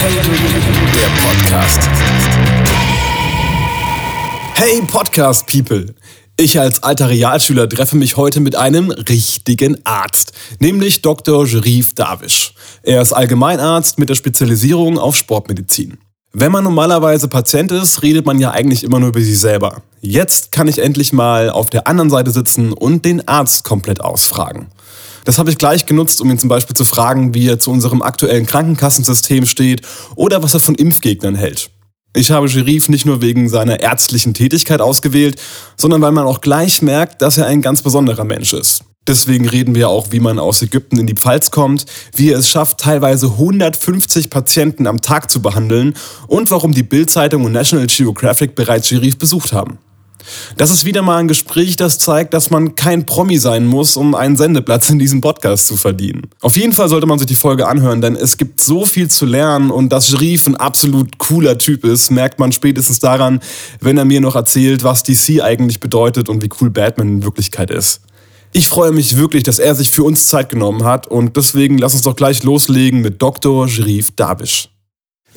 Der Podcast. Hey Podcast People! Ich als alter Realschüler treffe mich heute mit einem richtigen Arzt, nämlich Dr. Jerif Davish. Er ist Allgemeinarzt mit der Spezialisierung auf Sportmedizin. Wenn man normalerweise Patient ist, redet man ja eigentlich immer nur über sich selber. Jetzt kann ich endlich mal auf der anderen Seite sitzen und den Arzt komplett ausfragen. Das habe ich gleich genutzt, um ihn zum Beispiel zu fragen, wie er zu unserem aktuellen Krankenkassensystem steht oder was er von Impfgegnern hält. Ich habe Sherif nicht nur wegen seiner ärztlichen Tätigkeit ausgewählt, sondern weil man auch gleich merkt, dass er ein ganz besonderer Mensch ist. Deswegen reden wir auch, wie man aus Ägypten in die Pfalz kommt, wie er es schafft, teilweise 150 Patienten am Tag zu behandeln und warum die Bild-Zeitung und National Geographic bereits Sherif besucht haben. Das ist wieder mal ein Gespräch, das zeigt, dass man kein Promi sein muss, um einen Sendeplatz in diesem Podcast zu verdienen. Auf jeden Fall sollte man sich die Folge anhören, denn es gibt so viel zu lernen und dass Sharif ein absolut cooler Typ ist, merkt man spätestens daran, wenn er mir noch erzählt, was DC eigentlich bedeutet und wie cool Batman in Wirklichkeit ist. Ich freue mich wirklich, dass er sich für uns Zeit genommen hat und deswegen lass uns doch gleich loslegen mit Dr. Sharif Dabish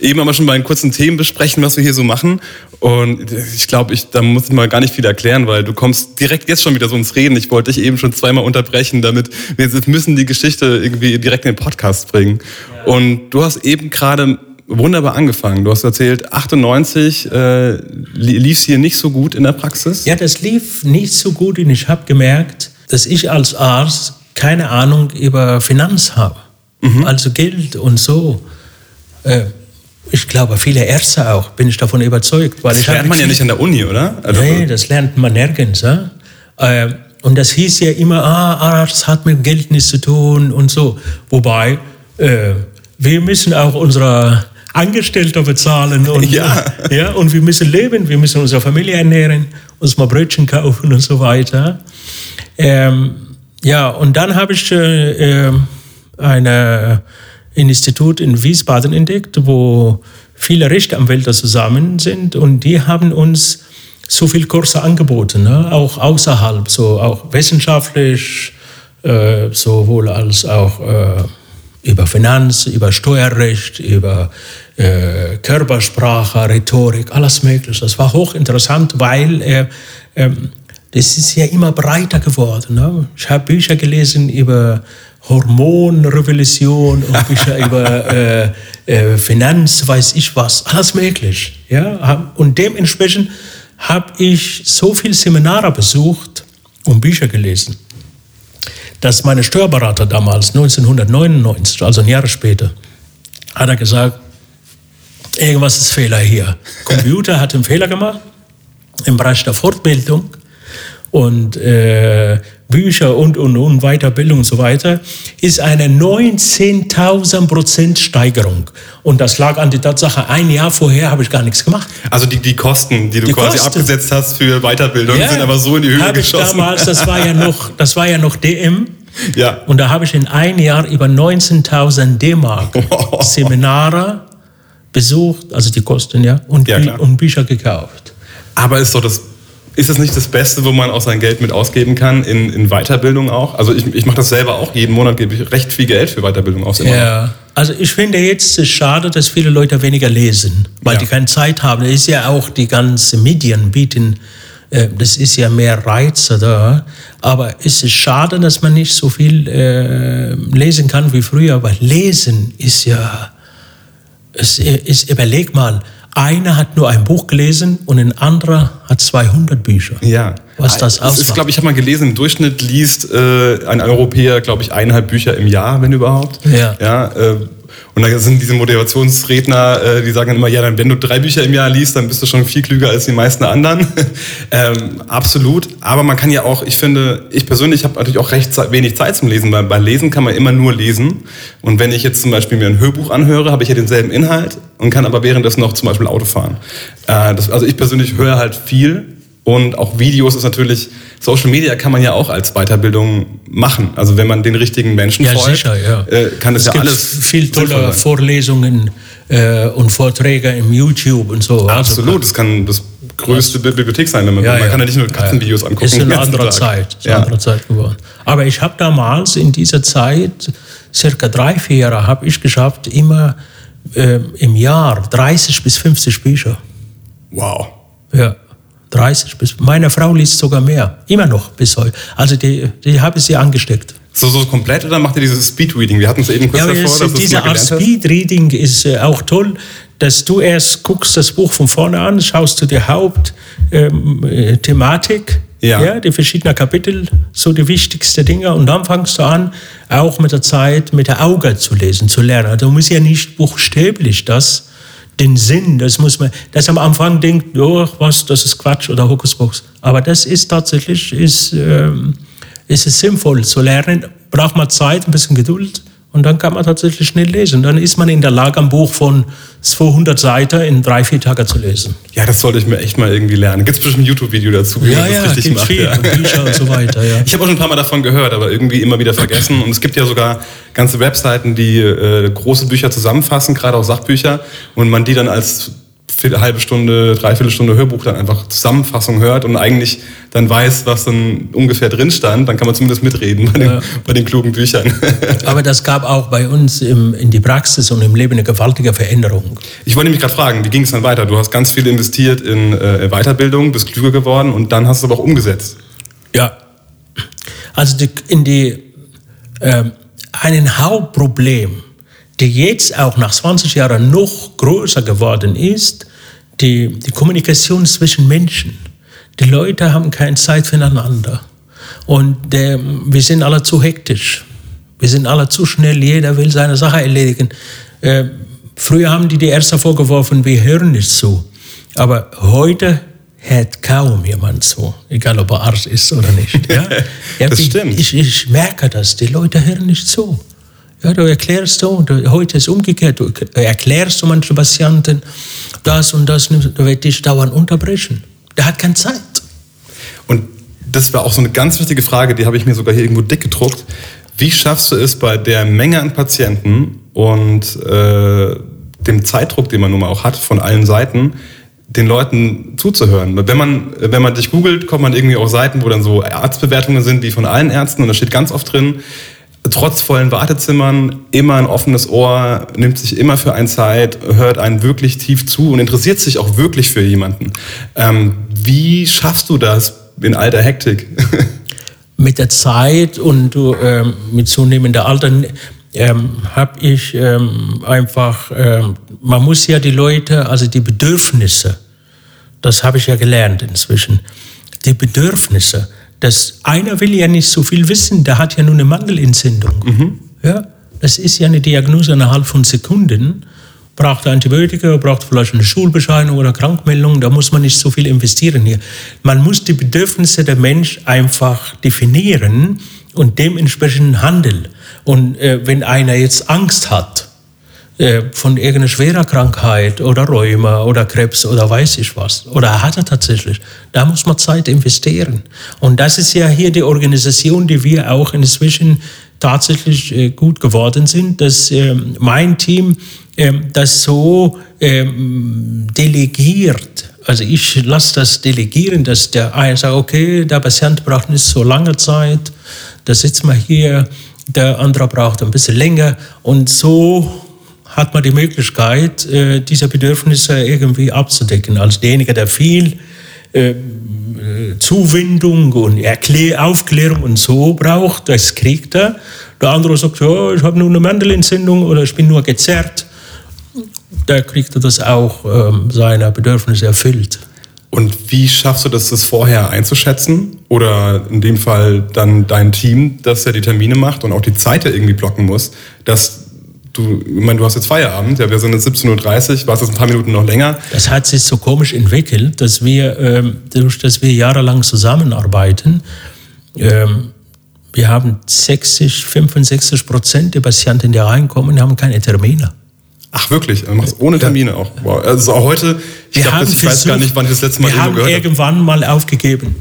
eben aber schon bei den kurzen Themen besprechen, was wir hier so machen. Und ich glaube, ich, da muss ich mal gar nicht viel erklären, weil du kommst direkt jetzt schon wieder so ins Reden. Ich wollte dich eben schon zweimal unterbrechen, damit wir müssen die Geschichte irgendwie direkt in den Podcast bringen. Ja. Und du hast eben gerade wunderbar angefangen. Du hast erzählt, 98 äh, lief es hier nicht so gut in der Praxis. Ja, das lief nicht so gut und ich habe gemerkt, dass ich als Arzt keine Ahnung über Finanz habe. Mhm. Also Geld und so. Äh, ich glaube, viele Ärzte auch, bin ich davon überzeugt. Weil das lernt man ja nicht an der Uni, oder? Also nee, das lernt man nirgends. Ja? Ähm, und das hieß ja immer, ah, Arzt hat mit Geld nichts zu tun und so. Wobei, äh, wir müssen auch unsere Angestellte bezahlen und, ja. ja, und wir müssen leben, wir müssen unsere Familie ernähren, uns mal Brötchen kaufen und so weiter. Ähm, ja, und dann habe ich äh, äh eine Institut in Wiesbaden entdeckt, wo viele Rechtsanwälte zusammen sind und die haben uns so viele Kurse angeboten, ne? auch außerhalb, so auch wissenschaftlich, äh, sowohl als auch äh, über Finanz, über Steuerrecht, über äh, Körpersprache, Rhetorik, alles Mögliche. Das war hochinteressant, weil äh, ähm, das ist ja immer breiter geworden. Ne? Ich habe Bücher gelesen über Hormonrevolution und Bücher über äh, äh, Finanz, weiß ich was, alles möglich. Ja? Und dementsprechend habe ich so viele Seminare besucht und Bücher gelesen, dass meine Steuerberater damals, 1999, also ein Jahr später, hat er gesagt, irgendwas ist Fehler hier. Computer hat einen Fehler gemacht im Bereich der Fortbildung und äh, Bücher und, und, und Weiterbildung und so weiter, ist eine 19.000 Prozent Steigerung. Und das lag an der Tatsache, ein Jahr vorher habe ich gar nichts gemacht. Also die, die Kosten, die du die quasi Kosten. abgesetzt hast für Weiterbildung, ja, sind aber so in die Höhe geschossen. Ich damals, das war ja noch, das war ja noch DM. Ja. Und da habe ich in ein Jahr über 19.000 D-Mark Seminare besucht, also die Kosten, ja, und, ja, und Bücher gekauft. Aber ist doch das ist es nicht das Beste, wo man auch sein Geld mit ausgeben kann, in, in Weiterbildung auch? Also ich, ich mache das selber auch, jeden Monat gebe ich recht viel Geld für Weiterbildung aus. Ja, also ich finde jetzt es schade, dass viele Leute weniger lesen, weil ja. die keine Zeit haben. Das ist ja auch die ganzen Medien bieten, äh, das ist ja mehr Reize da. Aber es ist schade, dass man nicht so viel äh, lesen kann wie früher, weil Lesen ist ja, es ist, überleg mal, einer hat nur ein Buch gelesen und ein anderer hat 200 Bücher. Ja. Was das ausmacht. ist, glaube ich, habe mal gelesen, im Durchschnitt liest äh, ein Europäer, glaube ich, eineinhalb Bücher im Jahr, wenn überhaupt. Ja. ja äh, und da sind diese Motivationsredner, äh, die sagen immer, ja, dann, wenn du drei Bücher im Jahr liest, dann bist du schon viel klüger als die meisten anderen. ähm, absolut. Aber man kann ja auch, ich finde, ich persönlich habe natürlich auch recht wenig Zeit zum Lesen. Weil bei Lesen kann man immer nur lesen. Und wenn ich jetzt zum Beispiel mir ein Hörbuch anhöre, habe ich ja denselben Inhalt und kann aber währenddessen noch zum Beispiel Auto fahren. Äh, das, also ich persönlich höre halt viel und auch Videos ist natürlich, Social Media kann man ja auch als Weiterbildung machen. Also wenn man den richtigen Menschen ja, folgt, sicher, ja. Äh, kann es, es ja gibt alles. Viel tolle Vorlesungen äh, und Vorträge im YouTube und so. Also Absolut, also, das kann das größte was? Bibliothek sein. Wenn man, ja, man kann ja nicht nur Katzenvideos angucken. Ist eine andere Tag. Zeit, ist eine andere Zeit geworden. Aber ich habe damals in dieser Zeit, circa drei, vier Jahre, habe ich geschafft, immer äh, im Jahr 30 bis 50 Bücher. Wow. Ja, 30 bis. Meine Frau liest sogar mehr. Immer noch bis heute. Also die, die habe ich sie angesteckt. So, so komplett oder macht ihr dieses Speedreading? Wir hatten es eben kurz Ja, davor, es, dass diese Art. Speedreading ist äh, auch toll, dass du erst guckst das Buch von vorne an, schaust du die Hauptthematik, ähm, äh, Thematik, Ja. die verschiedenen Kapitel, so die wichtigsten Dinge, und dann fangst du an, auch mit der Zeit mit der Auge zu lesen, zu lernen. Du musst ja nicht buchstäblich das, den Sinn, das muss man, dass am Anfang denkt, oh, was, das ist Quatsch oder Hokuspokus. Aber das ist tatsächlich, ist, ähm, ist es sinnvoll zu lernen, braucht man Zeit, ein bisschen Geduld und dann kann man tatsächlich schnell lesen. Dann ist man in der Lage, ein Buch von 200 Seiten in drei, vier Tagen zu lesen. Ja, das sollte ich mir echt mal irgendwie lernen. Gibt es bestimmt ein YouTube-Video dazu, wie man das richtig gibt macht? viel, Ja. Bücher und so weiter. Ja. Ich habe auch schon ein paar Mal davon gehört, aber irgendwie immer wieder vergessen. Und es gibt ja sogar ganze Webseiten, die äh, große Bücher zusammenfassen, gerade auch Sachbücher, und man die dann als halbe Stunde, dreiviertel Stunde Hörbuch dann einfach Zusammenfassung hört und eigentlich dann weiß, was dann ungefähr drin stand, dann kann man zumindest mitreden bei den, Ja. bei den klugen Büchern. Aber das gab auch bei uns im, in die Praxis und im Leben eine gewaltige Veränderung. Ich wollte mich gerade fragen, wie ging es dann weiter? Du hast ganz viel investiert in äh, Weiterbildung, bist klüger geworden und dann hast du es aber auch umgesetzt. Ja. Also die, in die, ähm, ein Hauptproblem, die jetzt auch nach 20 Jahren noch größer geworden ist, die, die Kommunikation zwischen Menschen. Die Leute haben keine Zeit füreinander. Und der, wir sind alle zu hektisch. Wir sind alle zu schnell. Jeder will seine Sache erledigen. Äh, früher haben die die erste vorgeworfen, wir hören nicht zu. Aber heute hört kaum jemand zu, egal ob er Arzt ist oder nicht. Ja? Ja, Das ich, stimmt. Ich, ich merke das, die Leute hören nicht zu. Ja, du erklärst du, du, heute ist umgekehrt, du erklärst du manchen Patienten das und das, du wird dich dauernd unterbrechen. Der hat keine Zeit. Und das war auch so eine ganz wichtige Frage, die habe ich mir sogar hier irgendwo dick gedruckt. Wie schaffst du es bei der Menge an Patienten und äh, dem Zeitdruck, den man nun mal auch hat von allen Seiten, den Leuten zuzuhören? Wenn man, wenn man dich googelt, kommt man irgendwie auf Seiten, wo dann so Arztbewertungen sind, wie von allen Ärzten, und da steht ganz oft drin, trotz vollen Wartezimmern immer ein offenes Ohr, nimmt sich immer für einen Zeit, hört einen wirklich tief zu und interessiert sich auch wirklich für jemanden. Ähm, wie schaffst du das in all der Hektik? mit der Zeit und ähm, mit zunehmender Alter ähm, habe ich ähm, einfach, ähm, man muss ja die Leute, also die Bedürfnisse, das habe ich ja gelernt inzwischen, die Bedürfnisse, dass einer will ja nicht so viel wissen, der hat ja nur eine Mandelentzündung. Ja, das ist ja eine Diagnose innerhalb von Sekunden. Braucht Antibiotika, braucht vielleicht eine Schulbescheinigung oder Krankmeldung, da muss man nicht so viel investieren hier. Man muss die Bedürfnisse der Mensch einfach definieren und dementsprechend handeln. Und äh, wenn einer jetzt Angst hat, von irgendeiner schwerer Krankheit oder Rheuma oder Krebs oder weiß ich was. Oder hat er tatsächlich. Da muss man Zeit investieren. Und das ist ja hier die Organisation, die wir auch inzwischen tatsächlich äh, gut geworden sind, dass ähm, mein Team ähm, das so ähm, delegiert. Also ich lasse das delegieren, dass der eine sagt, okay, der Patient braucht nicht so lange Zeit, da sitzt man hier, der andere braucht ein bisschen länger und so hat man die Möglichkeit, äh, diese Bedürfnisse irgendwie abzudecken. Also derjenige, der viel äh, äh, Zuwendung und Erklär Aufklärung und so braucht, das kriegt er. Der andere sagt, ja, ich habe nur eine Mandelentzündung oder ich bin nur gezerrt. Da kriegt er das auch, ähm, seine Bedürfnisse erfüllt. Und wie schaffst du das, das vorher einzuschätzen? Oder in dem Fall dann dein Team, das ja die Termine macht und auch die Zeit irgendwie blocken muss, dass du, ich meine, du hast jetzt Feierabend, ja, wir sind jetzt 17.30 Uhr, warst jetzt ein paar Minuten noch länger. Das hat sich so komisch entwickelt, dass wir, ähm, durch dass wir jahrelang zusammenarbeiten, ähm, wir haben 60, 65 Prozent der Patienten, die reinkommen, haben keine Termine. Ach wirklich, du machst ohne Termine auch. Wow. Also auch heute, ich, Wir glaub, haben das, ich weiß gar versucht- nicht, wann ich das letzte Mal Wir haben gehört irgendwann mal aufgegeben.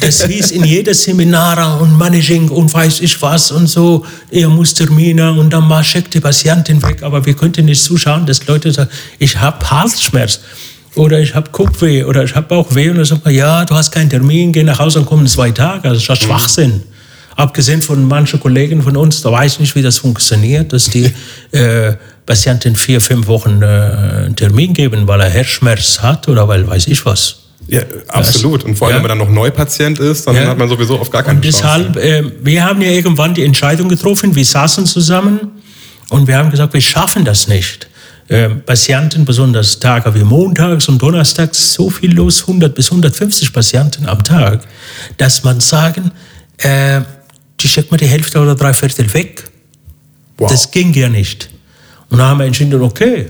Das hieß in jeder Seminare und Managing und weiß ich was und so, ihr muss Termine und dann mal schickt die Patientin weg, aber wir könnten nicht zuschauen, dass Leute sagen, ich habe Halsschmerz oder ich habe Kopfweh oder ich habe Bauchweh und dann sagt man, ja, du hast keinen Termin, geh nach Hause und komm in zwei Tage. Das ist Schwachsinn. Abgesehen von manchen Kollegen von uns, da weiß ich nicht, wie das funktioniert, dass die äh, Patienten vier, fünf Wochen äh, einen Termin geben, weil er Herzschmerz hat oder weil weiß ich was. Ja, absolut. Und vor allem, ja. wenn man dann noch Neupatient ist, dann ja. hat man sowieso auf gar keinen Fall. deshalb, äh, wir haben ja irgendwann die Entscheidung getroffen, wir saßen zusammen und wir haben gesagt, wir schaffen das nicht. Äh, Patienten, besonders Tage wie montags und donnerstags, so viel los, 100 bis 150 Patienten am Tag, dass man sagen, äh, die schickt man die Hälfte oder drei Viertel weg. Wow. Das ging ja nicht. Und dann haben wir entschieden, okay,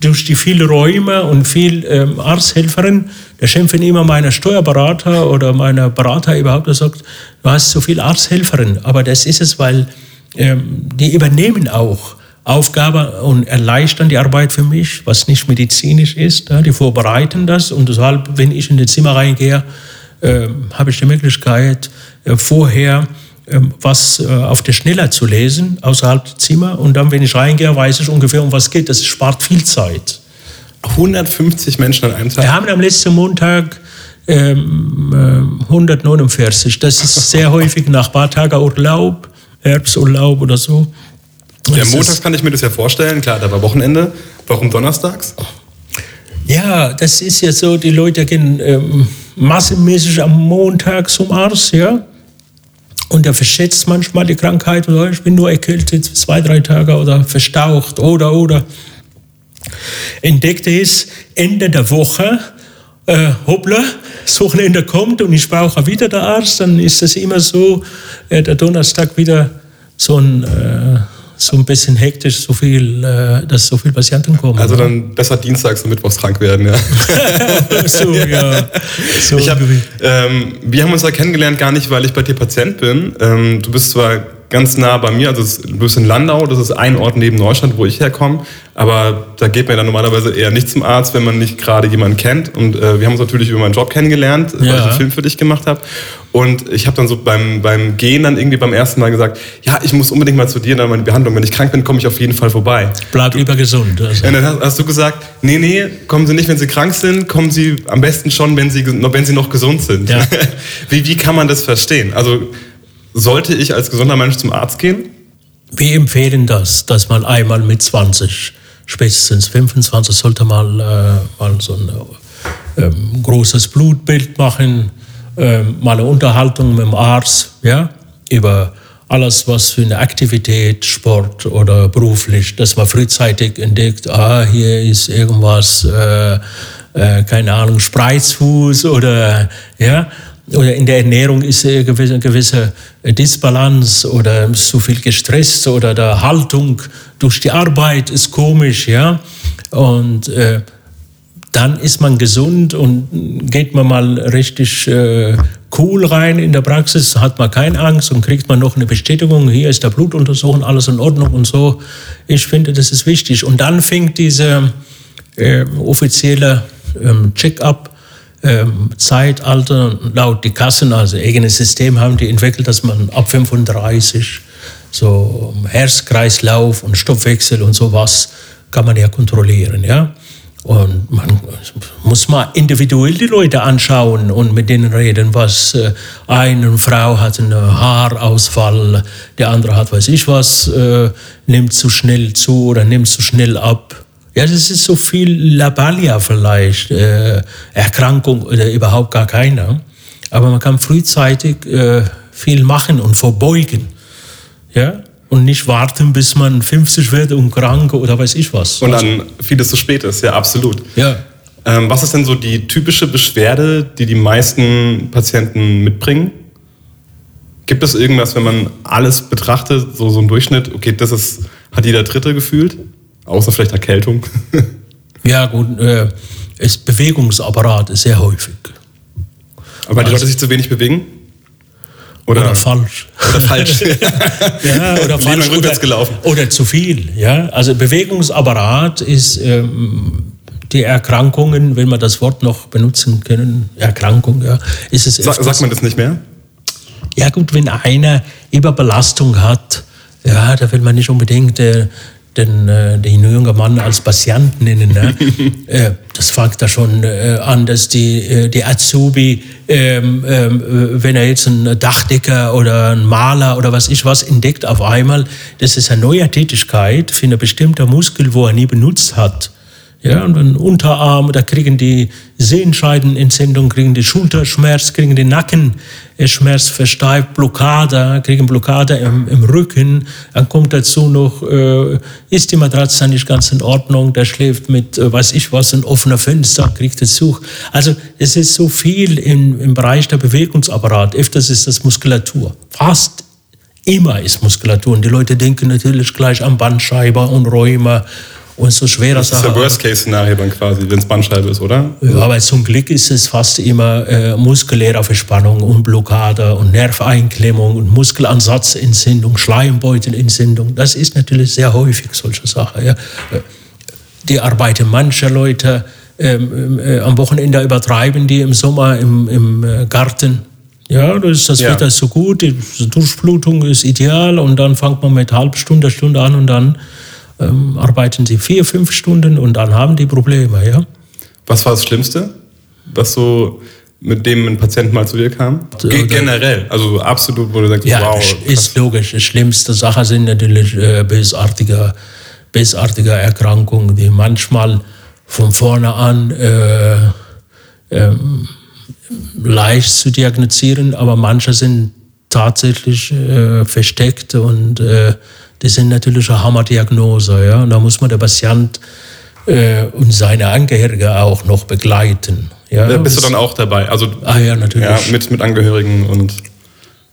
durch die vielen Räume und viel ähm, Arzthelferin, da schimpfen immer meine Steuerberater oder meine Berater überhaupt, der sagt, du hast so viel Arzthelferin. Aber das ist es, weil ähm, die übernehmen auch Aufgabe und erleichtern die Arbeit für mich, was nicht medizinisch ist. Ja, die vorbereiten das und deshalb, wenn ich in das Zimmer reingehe, äh, habe ich die Möglichkeit, äh, vorher was äh, auf der Schneller zu lesen, außerhalb des Zimmers. Und dann, wenn ich reingehe, weiß ich ungefähr, um was es geht. Das spart viel Zeit. 150 Menschen an einem Tag? Wir haben am letzten Montag ähm, 149. Das ist sehr häufig nach ein paar Tagen Urlaub, Herbsturlaub oder so. Ja, montags kann ich mir das ja vorstellen. Klar, da war Wochenende. Warum donnerstags? Ja, das ist ja so, die Leute gehen ähm, massenmäßig am Montag zum Arzt, ja. Und er verschätzt manchmal die Krankheit oder ich bin nur erkältet zwei, drei Tage oder verstaucht oder oder. Entdeckte es Ende der Woche, äh, hoppla, das kommt und ich brauche wieder den Arzt, dann ist es immer so, äh, der Donnerstag wieder so ein äh, so ein bisschen hektisch, so viel, äh, dass so viele Patienten kommen. Also dann besser dienstags und mittwochs krank werden, ja. so, ja. So ich hab, ähm, wir haben uns da kennengelernt gar nicht, weil ich bei dir Patient bin. Ähm, du bist zwar ganz nah bei mir. Also du bist in Landau, das ist ein Ort neben Neustadt, wo ich herkomme. Aber da geht man dann normalerweise eher nicht zum Arzt, wenn man nicht gerade jemanden kennt. Und äh, wir haben uns natürlich über meinen Job kennengelernt, ja. weil ich einen Film für dich gemacht habe. Und ich habe dann so beim, beim Gehen dann irgendwie beim ersten Mal gesagt, ja, ich muss unbedingt mal zu dir in meine Behandlung. Wenn ich krank bin, komme ich auf jeden Fall vorbei. Bleib lieber gesund. Also. Und dann hast, hast, du gesagt, nee, nee, kommen Sie nicht, wenn Sie krank sind, kommen Sie am besten schon, wenn Sie, wenn Sie noch gesund sind. Ja. wie, wie kann man das verstehen? Also sollte ich als gesunder Mensch zum Arzt gehen? Wir empfehlen das, dass man einmal mit 20, spätestens 25, sollte mal, äh, mal so ein ähm, großes Blutbild machen, äh, mal eine Unterhaltung mit dem Arzt, ja, über alles, was für eine Aktivität, Sport oder beruflich, dass man frühzeitig entdeckt, ah, hier ist irgendwas, äh, äh, keine Ahnung, Spreizfuß oder, ja, oder in der Ernährung ist eine gewisse, gewisse Disbalance oder zu viel gestresst oder der Haltung durch die Arbeit ist komisch, ja. Und äh, dann ist man gesund und geht man mal richtig äh, cool rein in der Praxis, hat man keine Angst und kriegt man noch eine Bestätigung, hier ist der Blutuntersuchung, alles in Ordnung und so. Ich finde, das ist wichtig. Und dann fängt diese äh, offizielle ähm, Check-up ähm, Zeitalter laut die Kassen, also eigenes System haben die entwickelt, dass man ab 35 so Herzkreislauf und Stoffwechsel und sowas kann man ja kontrollieren, ja. Und man muss mal individuell die Leute anschauen und mit denen reden, was äh, eine Frau hat einen Haarausfall, der andere hat weiß ich was, äh, nimmt zu schnell zu oder nimmt zu schnell ab. Ja, das ist so viel Labalia vielleicht, äh, Erkrankung oder überhaupt gar keine. Aber man kann frühzeitig äh, viel machen und vorbeugen. Ja? Und nicht warten, bis man 50 wird und krank oder weiß ich was. Und dann vieles zu spät ist, ja, absolut. Ja. Ähm, was ist denn so die typische Beschwerde, die die meisten Patienten mitbringen? Gibt es irgendwas, wenn man alles betrachtet, so, so ein Durchschnitt, okay, das ist, hat jeder Dritte gefühlt? Außer vielleicht Erkältung. ja, gut, äh, ist Bewegungsapparat ist sehr häufig. Aber weil die Leute sich zu wenig bewegen? Oder, oder falsch. Oder falsch. ja, oder falsch. Oder, gelaufen. oder zu viel. Ja? Also Bewegungsapparat ist ähm, die Erkrankungen, wenn wir das Wort noch benutzen können, Erkrankung, ja, ist es. Sa sagt man das nicht mehr? Ja gut, wenn einer Überbelastung hat, ja, da will man nicht unbedingt äh, den, äh, den jungen Mann als Patient nennen. Ne? äh, das fängt da schon äh, an, dass die, äh, die Azubi, ähm, ähm, wenn er jetzt einen Dachdecker oder einen Maler oder was ich was entdeckt, auf einmal, das ist eine neue Tätigkeit für eine bestimmte Muskel, wo er nie benutzt hat. Ja, und den Unterarm, da kriegen die Sehenscheidenentzündung, kriegen die Schulterschmerz, kriegen die Nackenschmerz versteift, Blockade, kriegen Blockade im, im Rücken. Dann kommt dazu noch, äh, ist die Matratze nicht ganz in Ordnung, der schläft mit, äh, weiß ich was, ein offener Fenster, kriegt Besuch. Also es ist so viel im, im Bereich der Bewegungsapparat. Öfters ist das Muskulatur. Fast immer ist Muskulatur. Und die Leute denken natürlich gleich an Bandscheibe und Rheuma und so schwerer Sache. Das ist der Worst-Case-Szenario dann quasi, wenn es Bandscheibe ist, oder? Ja, aber zum Glück ist es fast immer äh, muskuläre Verspannung und Blockade und Nerveinklemmung und Muskelansatzentzündung, Schleimbeutelentzündung. Das ist natürlich sehr häufig solche Sachen. Ja. Die arbeiten manche Leute ähm, äh, am Wochenende übertreiben, die im Sommer im, im äh, Garten ja, das, das ja. Wetter ist so gut, die Durchblutung ist ideal und dann fängt man mit halb Stunde, Stunde an und dann ähm, arbeiten sie vier, fünf Stunden und dann haben die Probleme, ja. Was war das Schlimmste, was so mit dem ein Patient mal zu dir kam? G generell, also absolut, wo du sagst, ja, wow. Ja, ist logisch. Die schlimmste Sache sind natürlich äh, bösartige, bösartige Erkrankungen, die manchmal von vorne an äh, äh, leicht zu diagnostizieren, aber manche sind tatsächlich äh, versteckt und äh, das sind natürlich eine Hammerdiagnose. Ja? Und da muss man der Patient äh, und seine Angehörige auch noch begleiten. Ja? Da bist du dann auch dabei? Also, ah ja, natürlich. Ja, mit, mit Angehörigen und...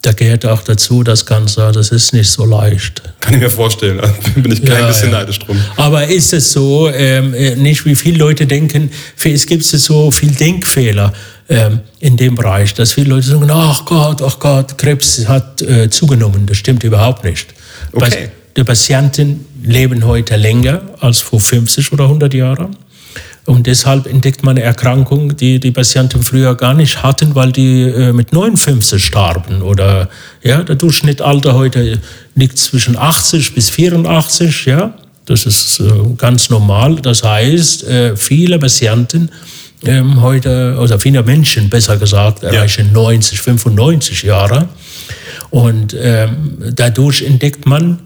Da gehört auch dazu das Ganze, das ist nicht so leicht. Kann ich mir vorstellen, da bin ich kein ja, bisschen ja. neidisch drum. Aber ist es so, ähm, äh, nicht wie viele Leute denken, es gibt so viele Denkfehler ähm, in dem Bereich, dass viele Leute sagen, ach Gott, ach Gott, Krebs hat äh, zugenommen. Das stimmt überhaupt nicht. Okay. Die Patienten leben heute länger als vor 50 oder 100 Jahren. Und deshalb entdeckt man Erkrankungen, die die Patienten früher gar nicht hatten, weil die äh, mit 59 starben. Oder ja, der Durchschnittsalter heute liegt zwischen 80 bis 84. Ja, das ist äh, ganz normal. Das heißt, äh, viele Patienten ähm, heute, oder viele Menschen besser gesagt, erreichen ja. 90, 95 Jahre. Und ähm, dadurch entdeckt man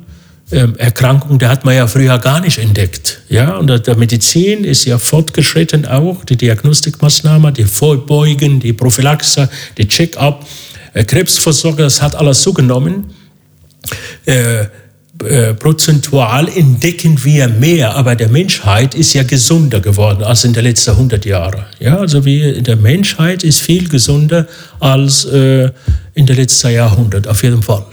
ähm, Erkrankungen, die hat man ja früher gar nicht entdeckt. Ja, und der Medizin ist ja fortgeschritten auch, die Diagnostikmaßnahmen, die Vorbeugen, die Prophylaxe, die Check-up, äh, Krebsversorgung, das hat alles zugenommen. Äh, äh, prozentual entdecken wir mehr, aber der Menschheit ist ja gesunder geworden als in den letzten 100 Jahren. Ja, also wir, der Menschheit ist viel gesunder als äh, in den letzten Jahrhundert, auf jeden Fall.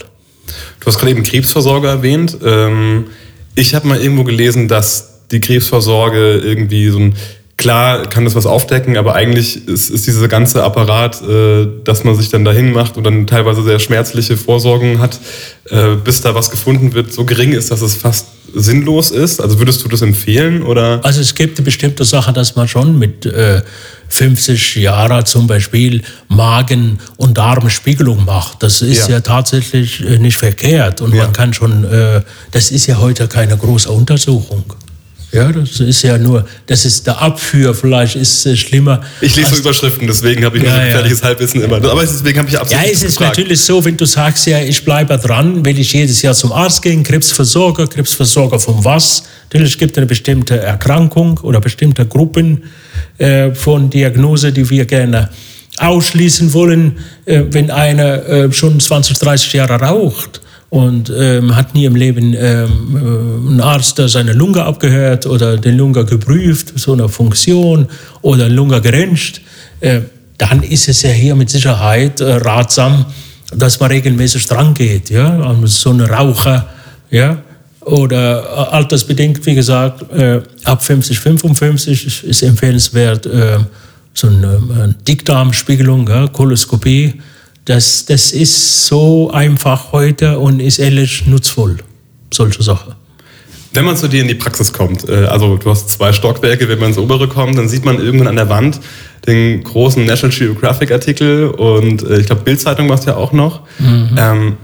Du hast gerade eben Krebsversorger erwähnt. Ähm, ich habe mal irgendwo gelesen, dass die Krebsvorsorge irgendwie so ein Klar kann das was aufdecken, aber eigentlich ist, ist dieser ganze Apparat, äh, dass man sich dann dahin macht und dann teilweise sehr schmerzliche Vorsorgen hat, äh, bis da was gefunden wird, so gering ist, dass es fast sinnlos ist. Also würdest du das empfehlen oder? Also es gibt eine bestimmte Sache, dass man schon mit äh, 50 Jahren zum Beispiel Magen- und Darmspiegelung macht. Das ist ja, ja tatsächlich äh, nicht verkehrt und ja. man kann schon, äh, das ist ja heute keine große Untersuchung. Ja, das ist ja nur, das ist der Abführ, vielleicht ist es schlimmer. Ich lese so Überschriften, deswegen habe ich ja, so gefährliches ja. Halbwissen immer. Aber deswegen habe ich absolut Ja, es ist gefragt. natürlich so, wenn du sagst, ja, ich bleibe dran, will ich jedes Jahr zum Arzt gehen, Krebsversorger, Krebsversorger von was? Natürlich gibt es eine bestimmte Erkrankung oder bestimmte Gruppen äh, von Diagnose, die wir gerne ausschließen wollen, äh, wenn einer äh, schon 20, 30 Jahre raucht und ähm, hat nie im Leben ähm, äh, ein Arzt seine Lunge abgehört oder den Lunge geprüft, so eine Funktion oder Lunge geröntgt, äh, dann ist es ja hier mit Sicherheit äh, ratsam, dass man regelmäßig dran geht, ja, also so ein Raucher, ja, oder äh, altersbedingt, wie gesagt, äh, ab 50, 55 ist empfehlenswert äh, so eine, eine Dickdarmspiegelung, ja, Koloskopie, das, das ist so einfach heute und ist ehrlich nutzvoll, solche Sachen. Wenn man zu dir in die Praxis kommt, also du hast zwei Stockwerke, wenn man ins obere kommt, dann sieht man irgendwann an der Wand den großen National Geographic Artikel und ich glaube Bildzeitung war es ja auch noch. Mhm. Ähm,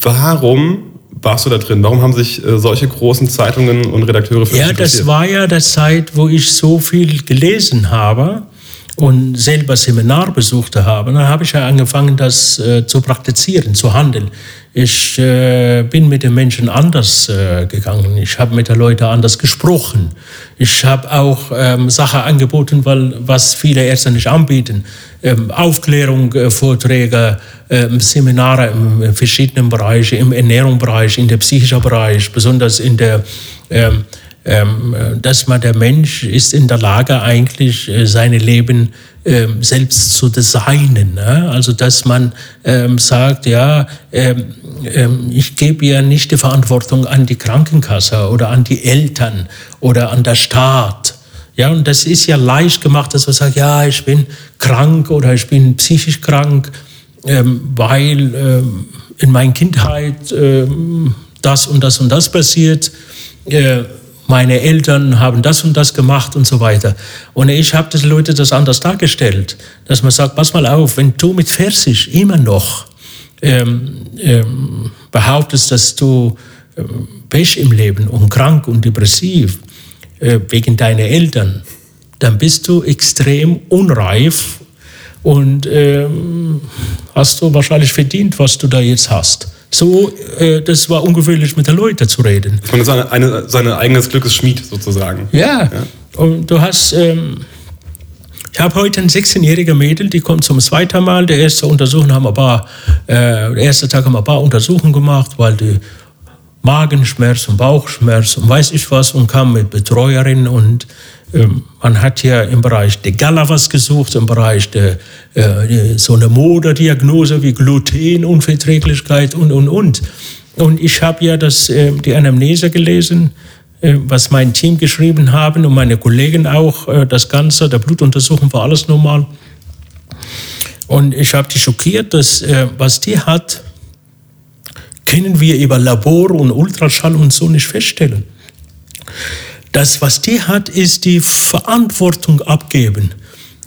warum warst du da drin? Warum haben sich äh, solche großen Zeitungen und Redakteure für Ja, das war ja die Zeit, wo ich so viel gelesen habe und selber Seminar besucht habe, dann habe ich ja angefangen, das äh, zu praktizieren, zu handeln. Ich äh, bin mit den Menschen anders äh, gegangen. Ich habe mit den Leuten anders gesprochen. Ich habe auch ähm, Sachen angeboten, weil, was viele Ärzte nicht anbieten. Ähm, Aufklärung, äh, Vorträge, ähm, Seminare in verschiedenen Bereichen, im Ernährungsbereich, in der psychischen Bereich, besonders in der ähm, ähm, dass man der Mensch ist in der Lage eigentlich äh, seine Leben ähm, selbst zu designen. Ne? Also dass man ähm, sagt, ja, ähm, ähm, ich gebe ja nicht die Verantwortung an die Krankenkasse oder an die Eltern oder an der Staat. Ja, und das ist ja leicht gemacht, dass man sagt, ja, ich bin krank oder ich bin psychisch krank, ähm, weil in meiner Kindheit das und das und das passiert. Äh, meine Eltern haben das und das gemacht und so weiter. Und ich habe den Leuten das anders dargestellt, dass man sagt, pass mal auf, wenn du mit 40 immer noch ähm, ähm, behauptest, dass du äh, Pech im Leben und krank und depressiv äh, wegen deiner Eltern, dann bist du extrem unreif und ähm, hast du wahrscheinlich verdient, was du da jetzt hast. So, äh, das war ungewöhnlich, mit den Leuten zu reden. Und seine, eine, seine eigenes Glückes Schmied sozusagen. Ja. ja. Und du hast, ähm, ich habe heute ein 16-jähriger Mädel, die kommt zum zweiten Mal. Der erste Untersuchung haben wir paar, äh, der erste Tag haben wir ein paar Untersuchungen gemacht, weil die Magenschmerz und Bauchschmerz und weiß ich was und kam mit Betreuerin und man hat ja im Bereich der Gala was gesucht, im Bereich der äh, so eine Moderdiagnose wie Glutenunverträglichkeit und und und. Und ich habe ja das, äh, die Anamnese gelesen, äh, was mein Team geschrieben haben und meine Kollegen auch. Äh, das Ganze, der Blutuntersuchung war alles normal. Und ich habe die schockiert, dass äh, was die hat, können wir über Labor und Ultraschall und so nicht feststellen. Das, was die hat, ist die Verantwortung abgeben.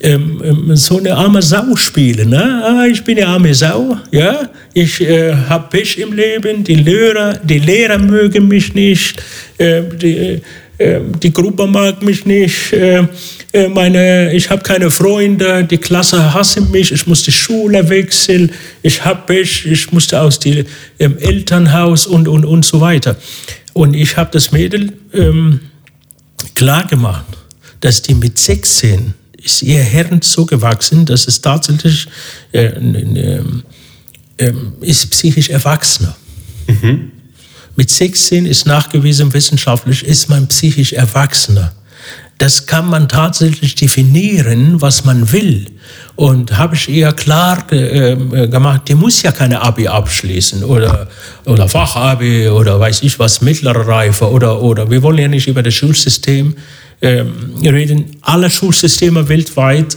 Ähm, ähm, so eine arme Sau spielen. Ne? Ah, ich bin eine arme Sau, ja. Ich äh, habe Pech im Leben. Die Lehrer, die Lehrer mögen mich nicht. Äh, die, äh, die Gruppe mag mich nicht. Äh, meine, ich habe keine Freunde. Die Klasse hasst mich. Ich musste Schule wechseln. Ich habe Pech. Ich musste aus dem ähm, Elternhaus und und und so weiter. Und ich habe das Mädel ähm, klar gemacht, dass die mit 16 ist ihr Hirn so gewachsen, dass es tatsächlich äh, äh, äh, ist psychisch erwachsener. Mhm. Mit 16 ist nachgewiesen wissenschaftlich, ist man psychisch erwachsener. Das kann man tatsächlich definieren, was man will. Und habe ich ihr klar äh, gemacht, die muss ja keine Abi abschließen oder, oder Fachabi oder weiß ich was, mittlere Reife oder, oder wir wollen ja nicht über das Schulsystem ähm, reden. Alle Schulsysteme weltweit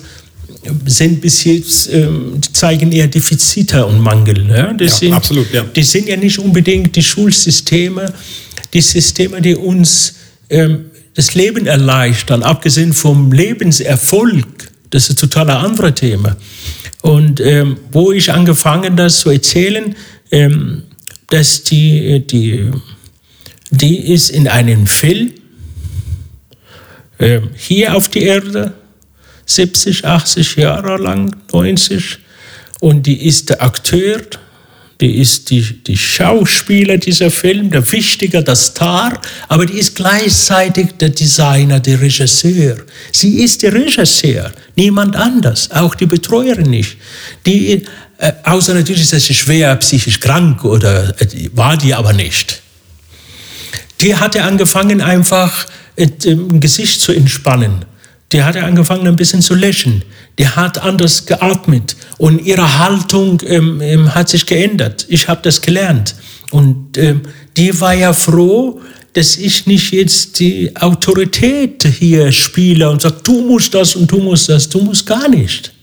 sind bis jetzt, ähm, zeigen eher Defizite und Mangel. Ja? ja sind, absolut, ja. Die sind ja nicht unbedingt die Schulsysteme, die Systeme, die uns ähm, das Leben erleichtern, abgesehen vom Lebenserfolg. Das ist ein total anderes Thema. Und ähm, wo ich angefangen das zu erzählen, ähm, dass die, die, die ist in einem Film äh, hier auf die Erde, 70, 80 Jahre lang, 90, und die ist der Akteur, die ist die, die Schauspieler dieser Film, der Wichtiger, der Star, aber die ist gleichzeitig der Designer, der Regisseur. Sie ist der Regisseur, niemand anders, auch die Betreuerin nicht. Die, äh, außer natürlich ist sie schwer psychisch krank oder äh, war die aber nicht. Die hatte angefangen einfach im Gesicht zu entspannen. Die hat angefangen ein bisschen zu lächeln. Die hat anders geatmet und ihre Haltung ähm, ähm, hat sich geändert. Ich habe das gelernt. Und ähm, die war ja froh, dass ich nicht jetzt die Autorität hier spiele und sage, du musst das und du musst das. Du musst gar nicht.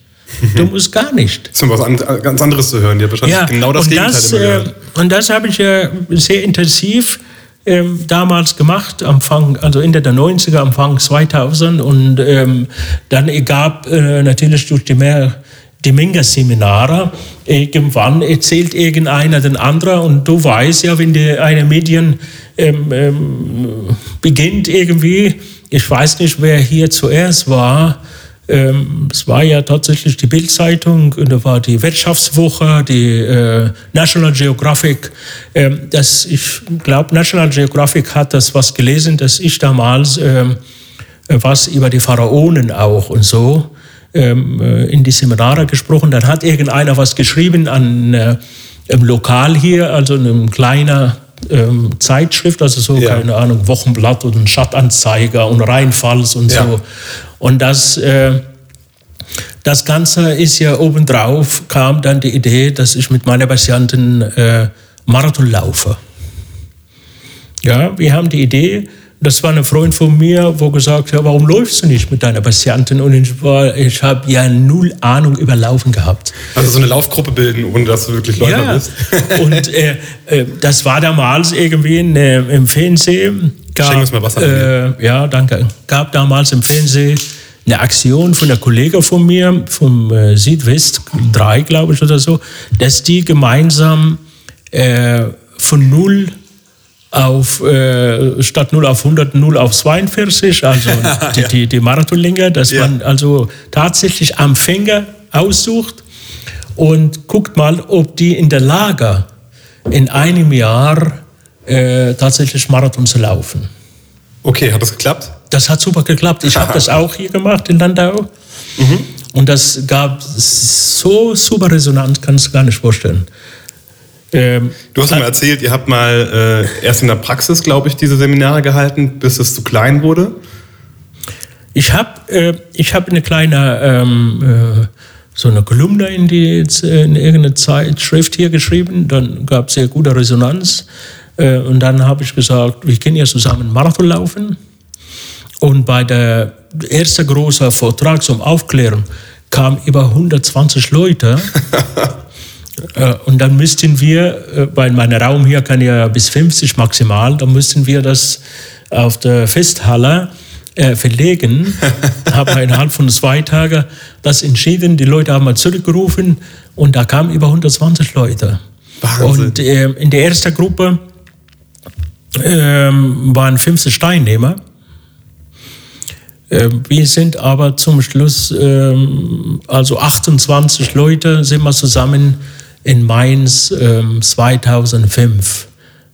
Du musst gar nicht. Das ist was an, ganz anderes zu hören. Die hat wahrscheinlich ja, genau das Gegenteil das, äh, Und das habe ich ja sehr intensiv ähm, damals gemacht, Anfang, also Ende der 90er, Anfang 2000. Und ähm, dann gab äh, natürlich durch die mehr die Menger-Seminare. Irgendwann erzählt irgendeiner den anderen und du weißt ja, wenn die, eine Medien ähm, ähm, beginnt irgendwie, ich weiß nicht, wer hier zuerst war, ähm, es war ja tatsächlich die Bildzeitung und da war die Wirtschaftswoche, die äh, National Geographic. Ähm, das, ich glaube, National Geographic hat das was gelesen, dass ich damals ähm, was über die Pharaonen auch und so ähm, äh, in die Seminare gesprochen. Dann hat irgendeiner was geschrieben an äh, im Lokal hier, also einem kleiner ähm, Zeitschrift, also so, ja. keine Ahnung, Wochenblatt oder ein Stadtanzeiger und Rheinfalls und ja. so. Und das, äh, das Ganze ist ja obendrauf, kam dann die Idee, dass ich mit meiner Patientin äh, Marathon laufe. Ja, wir haben die Idee, das war ein Freund von mir, wo gesagt hat, warum läufst du nicht mit deiner Patientin? Und ich, ich habe ja null Ahnung über Laufen gehabt. Also so eine Laufgruppe bilden, ohne dass du wirklich Läufer ja. bist. und äh, äh, das war damals irgendwie in, äh, im Fernsehen. Gab, Schenk uns mal Wasser. Äh, ja, danke. Gab damals im Fernsehen eine Aktion von einer Kollegin von mir, vom äh, Südwest 3, glaube ich, oder so, dass die gemeinsam äh, von null auf, äh, statt 0 auf 100, 0 auf 42, also die, ja. die, die Marathonlinger, dass ja. man also tatsächlich am Fänger aussucht und guckt mal, ob die in der Lage in einem Jahr äh, tatsächlich Marathon zu laufen. Okay, hat das geklappt? Das hat super geklappt. Ich habe das auch hier gemacht in Landau. Mhm. Und das gab so super Resonanz, kannst du gar nicht vorstellen. Ähm, du hast mir erzählt, ihr habt mal äh, erst in der Praxis, glaube ich, diese Seminare gehalten, bis es zu klein wurde. Ich habe äh, hab eine kleine, ähm, äh, so eine Kolumne in, die, in irgendeine Zeitschrift hier geschrieben. Dann gab es sehr gute Resonanz. Äh, und dann habe ich gesagt, wir können ja zusammen Marathon laufen. Und bei der ersten großen Vortrag zum Aufklären kamen über 120 Leute. Äh, und dann müssten wir, weil mein Raum hier kann ja bis 50 maximal, dann müssten wir das auf der Festhalle äh, verlegen. haben innerhalb von zwei Tagen das entschieden. Die Leute haben mal zurückgerufen und da kamen über 120 Leute. Wahnsinn. Und äh, in der ersten Gruppe äh, waren 50 Teilnehmer. Ähm, wir sind aber zum Schluss, ähm, also 28 Leute sind wir zusammen in Mainz ähm, 2005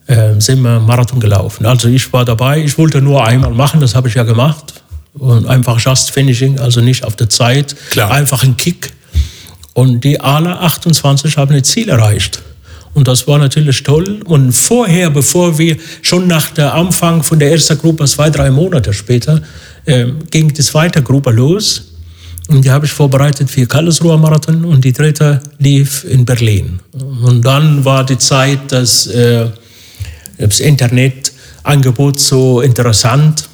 äh, sind wir Marathon gelaufen. Also ich war dabei, ich wollte nur einmal machen, das habe ich ja gemacht. Und einfach Just Finishing, also nicht auf der Zeit, Klar. einfach ein Kick. Und die alle 28 haben ein Ziel erreicht. Und das war natürlich toll. Und vorher, bevor wir schon nach der Anfang von der ersten Gruppe, zwei, drei Monate später, äh, ging die zweite Gruppe los. Und die habe ich vorbereitet für Karlsruher Marathon und die dritte lief in Berlin. Und dann war die Zeit, dass äh, das Internetangebot so interessant.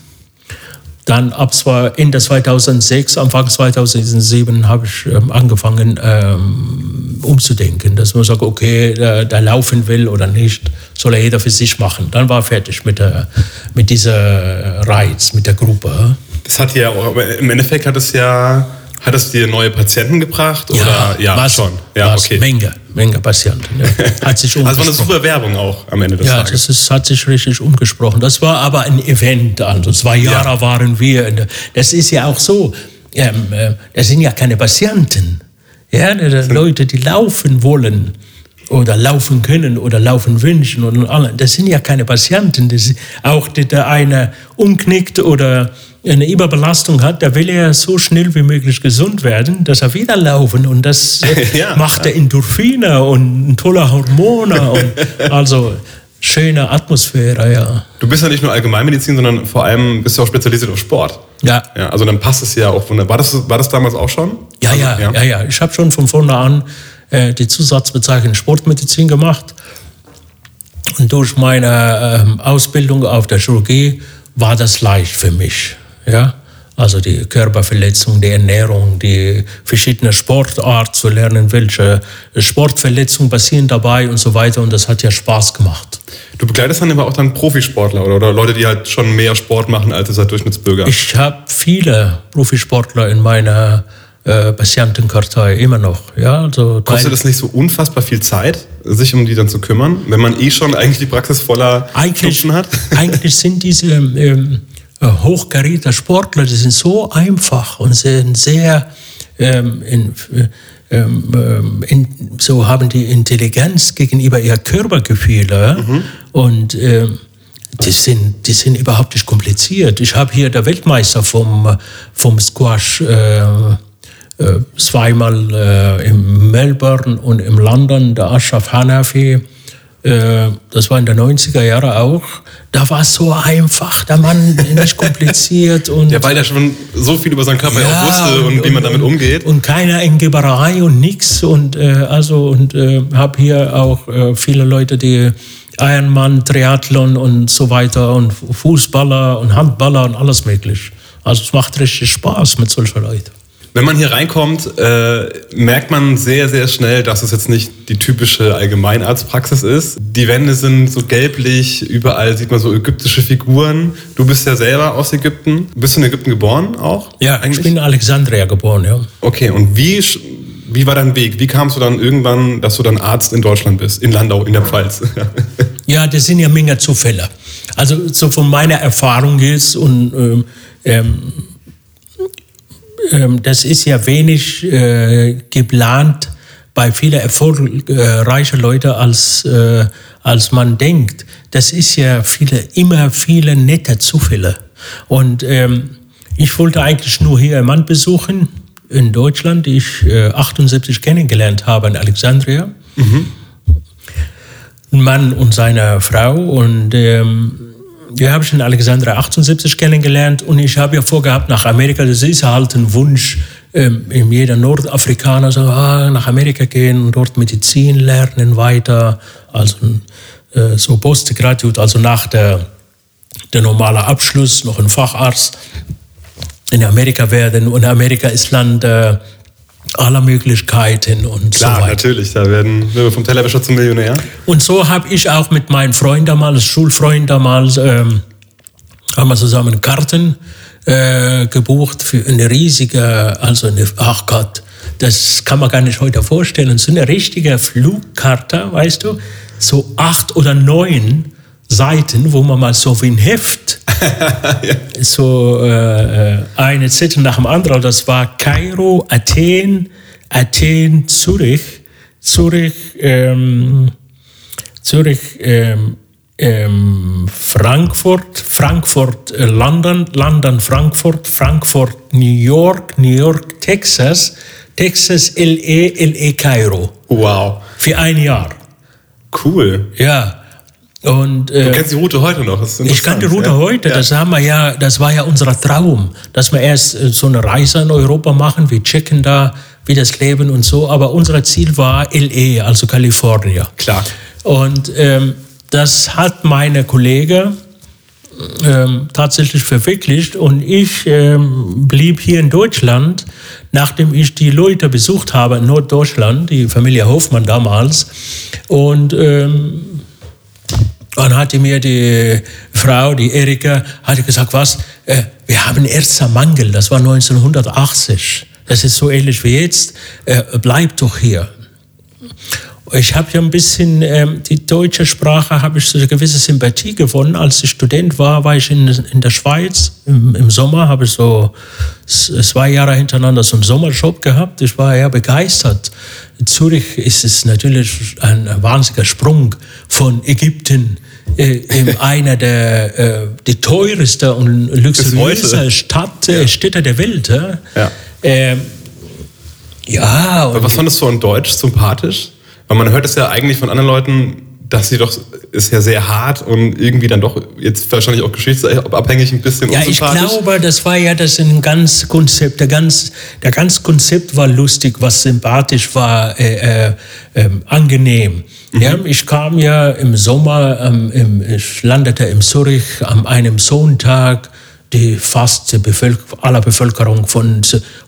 Dann ab Ende 2006, Anfang 2007 habe ich ähm, angefangen ähm, umzudenken, dass man sagt, okay, der, der, laufen will oder nicht, soll er jeder für sich machen. Dann war fertig mit, der, mit dieser Reiz, mit der Gruppe. Das hat ja, im Endeffekt hat es ja hat es dir neue Patienten gebracht? Ja, oder? ja was, schon. Ja, was, okay. Menge, Menge Patienten. Ja. Hat sich also war eine super Werbung auch am Ende des ja, Tages. Ja, das ist, hat sich richtig umgesprochen. Das war aber ein Event. Also zwei Jahre ja. waren wir. Das ist ja auch so. Ähm, äh, das sind ja keine Patienten. Ja, Leute, die laufen wollen oder laufen können oder laufen wünschen und alle. Das sind ja keine Patienten. Das auch der eine umknickt oder eine Überbelastung hat, der will ja so schnell wie möglich gesund werden, dass er wieder laufen und das ja, macht der Endorphine und tolle Hormone und also schöne Atmosphäre, ja. Du bist ja nicht nur Allgemeinmedizin, sondern vor allem bist du auch spezialisiert auf Sport. Ja. ja also dann passt es ja auch wunderbar. War das, war das damals auch schon? Ja, also, ja, ja, ja, ja. Ich habe schon von vorne an äh, die Zusatzbezeichnung Sportmedizin gemacht. Und durch meine äh, Ausbildung auf der Chirurgie war das leicht für mich. Ja? Also die Körperverletzung, die Ernährung, die verschiedenen Sportarten zu lernen, welche Sportverletzungen passieren dabei und so weiter. Und das hat ja Spaß gemacht. Du begleitest dann aber auch dann Profisportler oder, oder Leute, die halt schon mehr Sport machen als der Durchschnittsbürger? Ich habe viele Profisportler in meiner äh, Patientenkartei immer noch. Ja, also Kostet das nicht so unfassbar viel Zeit, sich um die dann zu kümmern, wenn man eh schon eigentlich die Praxis voller eigentlich, Stunden hat? eigentlich sind diese ähm, äh, hochkaräter Sportler, die sind so einfach und sind sehr ähm, in, ähm, ähm, in, so haben die Intelligenz gegenüber ihr Körpergefühle mhm. und ähm, die sind, die sind überhaupt nicht kompliziert. Ich habe hier der Weltmeister vom, vom Squash äh, äh, zweimal äh, in Melbourne und in London, der Ashraf Hanafi. Äh, das war in den 90er Jahren auch. Da war es so einfach, der Mann nicht kompliziert. Und ja, weil er schon so viel über seinen Körper ja, auch wusste und, und, wie man damit umgeht. Und keine Eingeberei und nichts. Und äh, also und äh, habe hier auch äh, viele Leute, die Ironman, Triathlon und so weiter und Fußballer und Handballer und alles möglich. Also es macht richtig Spaß mit solchen Leuten. Wenn man hier reinkommt, äh, merkt man sehr, sehr schnell, dass es jetzt nicht die typische Allgemeinarztpraxis ist. Die Wände sind so gelblich, überall sieht man so ägyptische Figuren. Du bist ja selber aus Ägypten. Bist du in Ägypten geboren auch? Ja, eigentlich? ich bin in Alexandria geboren, ja. Okay, und wie wie war dein Weg? Wie kamst du dann irgendwann, dass du dann Arzt in Deutschland bist, in Landau, in der Pfalz? ja, das sind ja Menge Zufälle. Also so von meiner Erfahrung ist und ähm, ähm, ähm, das ist ja wenig äh, geplant bei vielen erfolgreichen Leuten, als, äh, als man denkt. Das ist ja viele, immer viele nette Zufälle. Und ähm, ich wollte eigentlich nur hier einen Mann besuchen, in Deutschland, die ich äh, 78 kennengelernt habe in Alexandria. Mhm. Ein Mann und seine Frau. Und ähm, die habe ich in Alexandria 78 kennengelernt. Und ich habe ja vorgehabt, nach Amerika, das ist halt ein Wunsch, ähm, jeder Nordafrikaner so ah, nach Amerika gehen und dort Medizin lernen weiter. Also äh, so Postgraduate, also nach der, der normale Abschluss, noch ein Facharzt in Amerika werden. Und Amerika ist Land äh, aller Möglichkeiten und Klar, so weiter. natürlich, da werden wir vom Tellerwäscher zum Millionär. Und so habe ich auch mit meinem Freund damals, Schulfreund damals, ähm, haben wir zusammen Karten äh, gebucht für eine riesige, also eine, ach Gott, das kann man gar nicht heute vorstellen, so eine richtige Flugkarte, weißt du, so acht oder neun Seiten, wo man mal so wie ein Heft, ja. so äh, äh, eine Zettel nach dem anderen, das war Kairo, Athen, Athen, Zürich, Zürich, ähm, Zürich, ähm, ähm, Frankfurt, Frankfurt, äh, London, London, Frankfurt, Frankfurt, New York, New York, Texas, Texas, LE, LE, Kairo. Wow. Für ein Jahr. Cool. Ja. Und, äh, du kennst die Route heute noch? ich kann die Route ja. heute. Das haben wir ja, das war ja unser Traum, dass wir erst äh, so eine Reise in Europa machen. Wir checken da, wie das Leben und so. Aber unser Ziel war LE, also Kalifornien. Klar. Und ähm, das hat meine Kollege ähm, tatsächlich verwirklicht und ich ähm, blieb hier in Deutschland, nachdem ich die Leute besucht habe in Norddeutschland, die Familie Hofmann damals. Und ähm, dann hatte mir die Frau, die Erika, hatte gesagt, was, äh, wir haben Mangel, das war 1980. Das ist so ähnlich wie jetzt, äh, bleib doch hier. Ich habe ja ein bisschen ähm, die deutsche Sprache, habe ich so eine gewisse Sympathie gewonnen. Als ich Student war, war ich in, in der Schweiz. Im, Im, Sommer habe ich so zwei Jahre hintereinander so einen Sommerjob gehabt. Ich war ja begeistert. Zürich ist es natürlich ein wahnsinniger Sprung von Ägypten äh, in einer der äh, die teuerste und luxuriöse Stadt, äh, ja. Städte der Welt. Ja. Ähm, ja was fandest du an Deutsch sympathisch? Weil man hört es ja eigentlich von anderen Leuten, dass sie doch ist ja sehr hart und irgendwie dann doch jetzt wahrscheinlich auch geschichtsabhängig ein bisschen Ja, ich glaube, das war ja das ein ganz Konzept, der ganz, der ganz Konzept war lustig, was sympathisch war, äh, äh, äh, angenehm. Mhm. Ja, ich kam ja im Sommer, ähm, im, ich landete in Zürich an einem Sonntag, die fast die Bevölker aller Bevölkerung von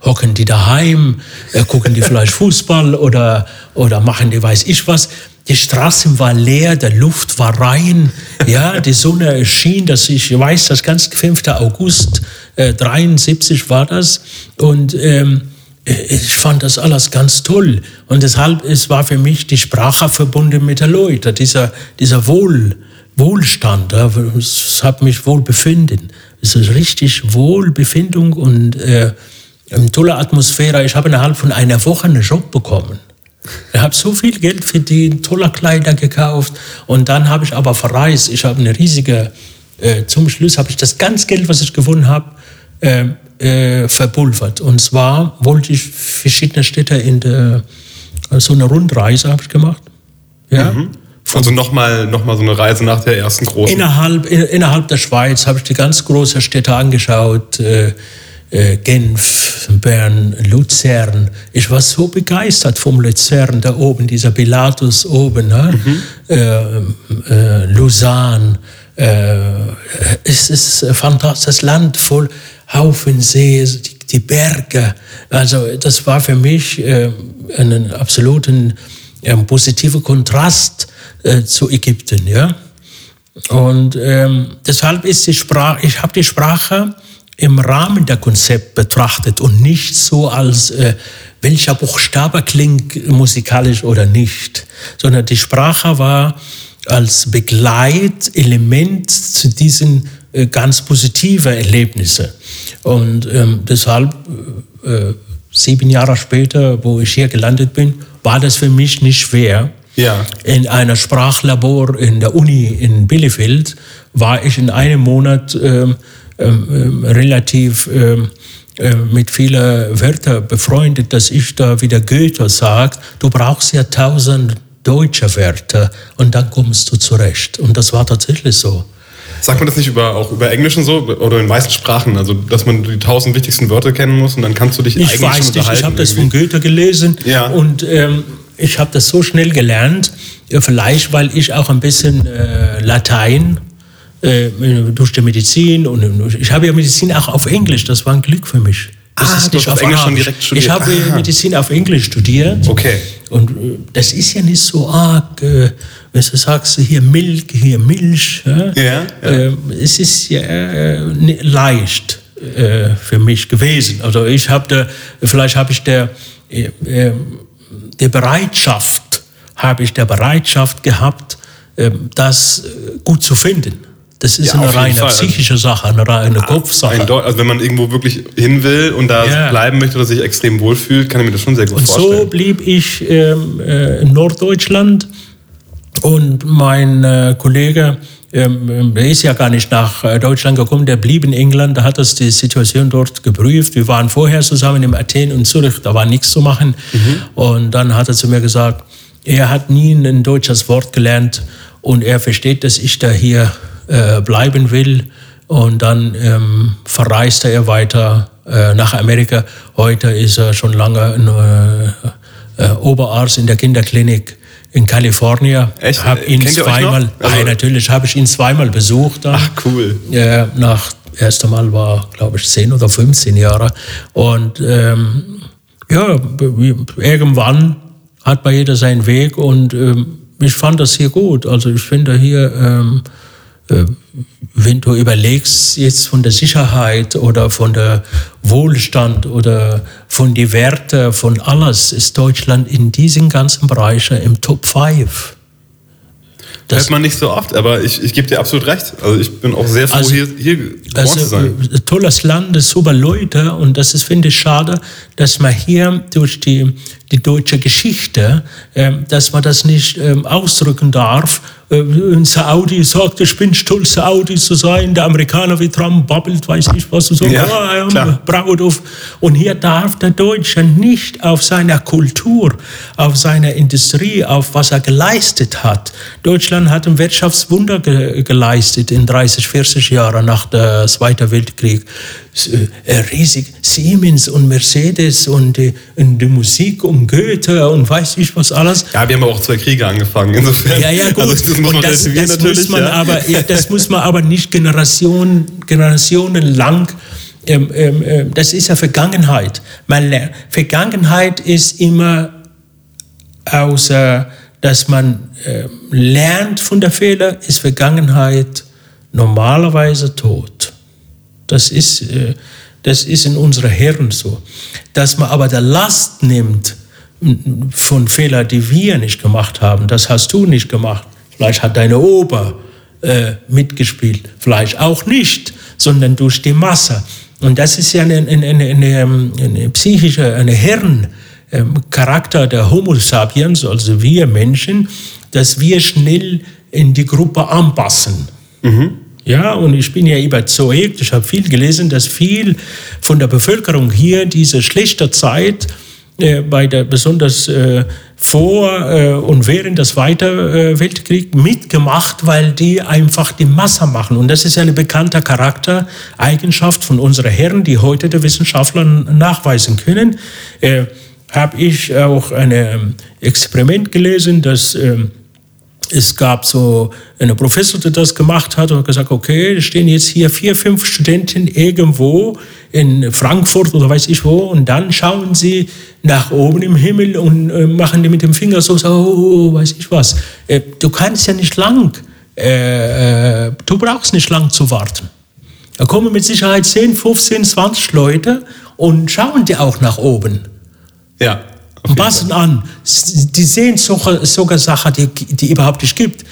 hocken die daheim, äh, gucken die vielleicht Fußball oder, oder machen die weiß ich was. Die Straße war leer, der Luft war rein, ja, die Sonne schien, dass ich weiß, das ganz 5. August äh, 73 war das und ähm, ich fand das alles ganz toll. Und deshalb es war für mich die Sprache verbunden mit der Leute, dieser, dieser Wohl, Wohlstand. Es hat mich wohlbefinden. Es ist richtig Wohlbefindung und äh, eine tolle Atmosphäre. Ich habe innerhalb von einer Woche einen Job bekommen. Ich habe so viel Geld verdient, tolle Kleider gekauft und dann habe ich aber verreist. Ich habe eine riesige, äh, zum Schluss habe ich das ganze Geld, was ich gewonnen habe, äh, äh, verpulvert. Und zwar wollte ich verschiedene Städte in der, so eine Rundreise habe ich gemacht. Ja. Mhm. Also nochmal noch mal so eine Reise nach der ersten großen. Innerhalb, in, innerhalb der Schweiz habe ich die ganz großen Städte angeschaut. Äh, äh, Genf, Bern, Luzern. Ich war so begeistert vom Luzern da oben, dieser Pilatus oben, ne? mhm. äh, äh, Lausanne. Äh, es ist ein fantastisches Land voll Haufen See, die, die Berge. Also das war für mich äh, einen absoluten äh, positiven Kontrast äh, zu Ägypten. Ja? Und ähm, deshalb ist die Sprache, ich habe die Sprache im Rahmen der Konzept betrachtet und nicht so als äh, welcher Buchstabe klingt musikalisch oder nicht, sondern die Sprache war als Begleitelement zu diesen äh, ganz positiven Erlebnissen. Und ähm, deshalb, äh, äh, sieben Jahre später, wo ich hier gelandet bin, war das für mich nicht schwer. Ja. In einer Sprachlabor in der Uni in Bielefeld war ich in einem Monat ähm, relativ ähm, äh, mit vielen Wörtern befreundet, dass ich da wieder Goethe sagt, du brauchst ja tausend deutsche Wörter und dann kommst du zurecht. Und das war tatsächlich so. Sagt man das nicht über, auch über Englisch und so oder in meisten Sprachen? Also, dass man die tausend wichtigsten Wörter kennen muss und dann kannst du dich ich eigentlich weiß nicht, Ich habe das von Goethe gelesen ja. und ähm, ich habe das so schnell gelernt, vielleicht weil ich auch ein bisschen äh, Latein äh, durch die Medizin und ich habe ja Medizin auch auf Englisch, das war ein Glück für mich. Das ah, ist nicht auf Englisch schon direkt studiert. Ich habe ah. Medizin auf Englisch studiert. Okay. Und äh, das ist ja nicht so arg, äh, wenn du sagst, hier Milch, hier Milch. Ja, ja, ja. Äh, es ist ja äh, leicht äh, für mich gewesen. Also ich habe da, vielleicht habe ich der, äh, der Bereitschaft, habe ich der Bereitschaft gehabt, das gut zu finden. Das ist ja, eine reine psychische Sache, eine reine Kopfsache. also wenn man irgendwo wirklich hin will und da ja. bleiben möchte oder sich extrem wohlfühlt, kann ich mir das schon sehr gut und vorstellen. Und so blieb ich ähm, äh, in Norddeutschland und mein äh, Kollege, ähm, der ist ja gar nicht nach äh, Deutschland gekommen, der blieb in England, da hat das die Situation dort geprüft. Wir waren vorher zusammen in Athen und Zürich, da war nichts zu machen. Mhm. Und dann hat er zu mir gesagt, er hat nie ein deutsches Wort gelernt und er versteht, dass ich da hier äh, bleiben will. Und dann ähm, verreiste er weiter äh, nach Amerika. Heute ist er schon lange ein, äh, äh Oberarzt in der Kinderklinik in Kalifornien. Echt? Hab ihn Kennt zweimal, also, ja, natürlich habe ich ihn zweimal besucht. Dann. Ach cool. Ja, nach erste Mal war, glaube ich, 10 oder 15 Jahre. Und ähm, ja, irgendwann hat bei jeder seinen Weg und ähm, ich fand das hier gut. Also ich finde hier ähm, äh, wenn du überlegst jetzt von der Sicherheit oder von der Wohlstand oder von den Werten, von alles, ist Deutschland in diesen ganzen Bereichen im Top 5. Das hört man nicht so oft, aber ich, ich gebe dir absolut recht. Also ich bin auch sehr froh, also, hier, hier also, zu sein. Äh, tolles Land, super Leute und das ist, finde ich, schade, dass man hier durch die, die deutsche Geschichte, äh, dass man das nicht äh, ausdrücken darf äh, ein Saudi sagt, ich bin stolz, Saudi zu sein, der Amerikaner wie Trump babbelt, weiß nicht was, so, ja, oh, I'm proud of. Und hier darf der Deutsche nicht auf seiner Kultur, auf seiner Industrie, auf was er geleistet hat. Deutschland hat ein Wirtschaftswunder ge geleistet in 30, 40 Jahren nach dem Zweiten Weltkrieg. Äh, riesig Siemens und Mercedes und die, und die Musik um Goethe und weiß ich was alles. Ja, wir haben auch zwei Kriege angefangen, insofern. Ja, ja, gut. Also das muss man, das, das muss man ja. aber, das muss man aber nicht Generation, generationenlang ähm, ähm, ähm, das ist ja Vergangenheit. Man Vergangenheit ist immer außer, dass man äh, lernt von der Fehler, ist Vergangenheit normalerweise tot. Das ist, äh, das ist in unseren Hirn so. Dass man aber der Last nimmt von Fehlern, die wir nicht gemacht haben, das hast du nicht gemacht. Vielleicht hat deine Opa äh, mitgespielt, vielleicht auch nicht, sondern durch die Masse. Und das ist ja eine, eine, eine, eine psychische, eine Hirncharakter der Homo sapiens, also wir Menschen, dass wir schnell in die Gruppe anpassen. Mhm. Ja, und ich bin ja überzeugt, ich habe viel gelesen, dass viel von der Bevölkerung hier diese schlechte Zeit äh, bei der besonders äh, vor äh, und während des Zweiten äh, Weltkriegs mitgemacht, weil die einfach die Masse machen. Und das ist eine bekannte Charaktereigenschaft von unseren Herren, die heute der Wissenschaftler nachweisen können. Äh, Habe ich auch ein ähm, Experiment gelesen, dass ähm, es gab so einen Professor, der das gemacht hat und gesagt, okay, stehen jetzt hier vier, fünf Studenten irgendwo in Frankfurt oder weiß ich wo und dann schauen sie nach oben im Himmel und äh, machen die mit dem Finger so, so oh, weiß ich was. Äh, du kannst ja nicht lang, äh, äh du brauchst nicht lang zu warten. Da kommen mit Sicherheit 10, 15, 20 Leute und schauen die auch nach oben. Ja passen an. Die sehen sogar, sogar Sachen, die, die überhaupt nicht gibt.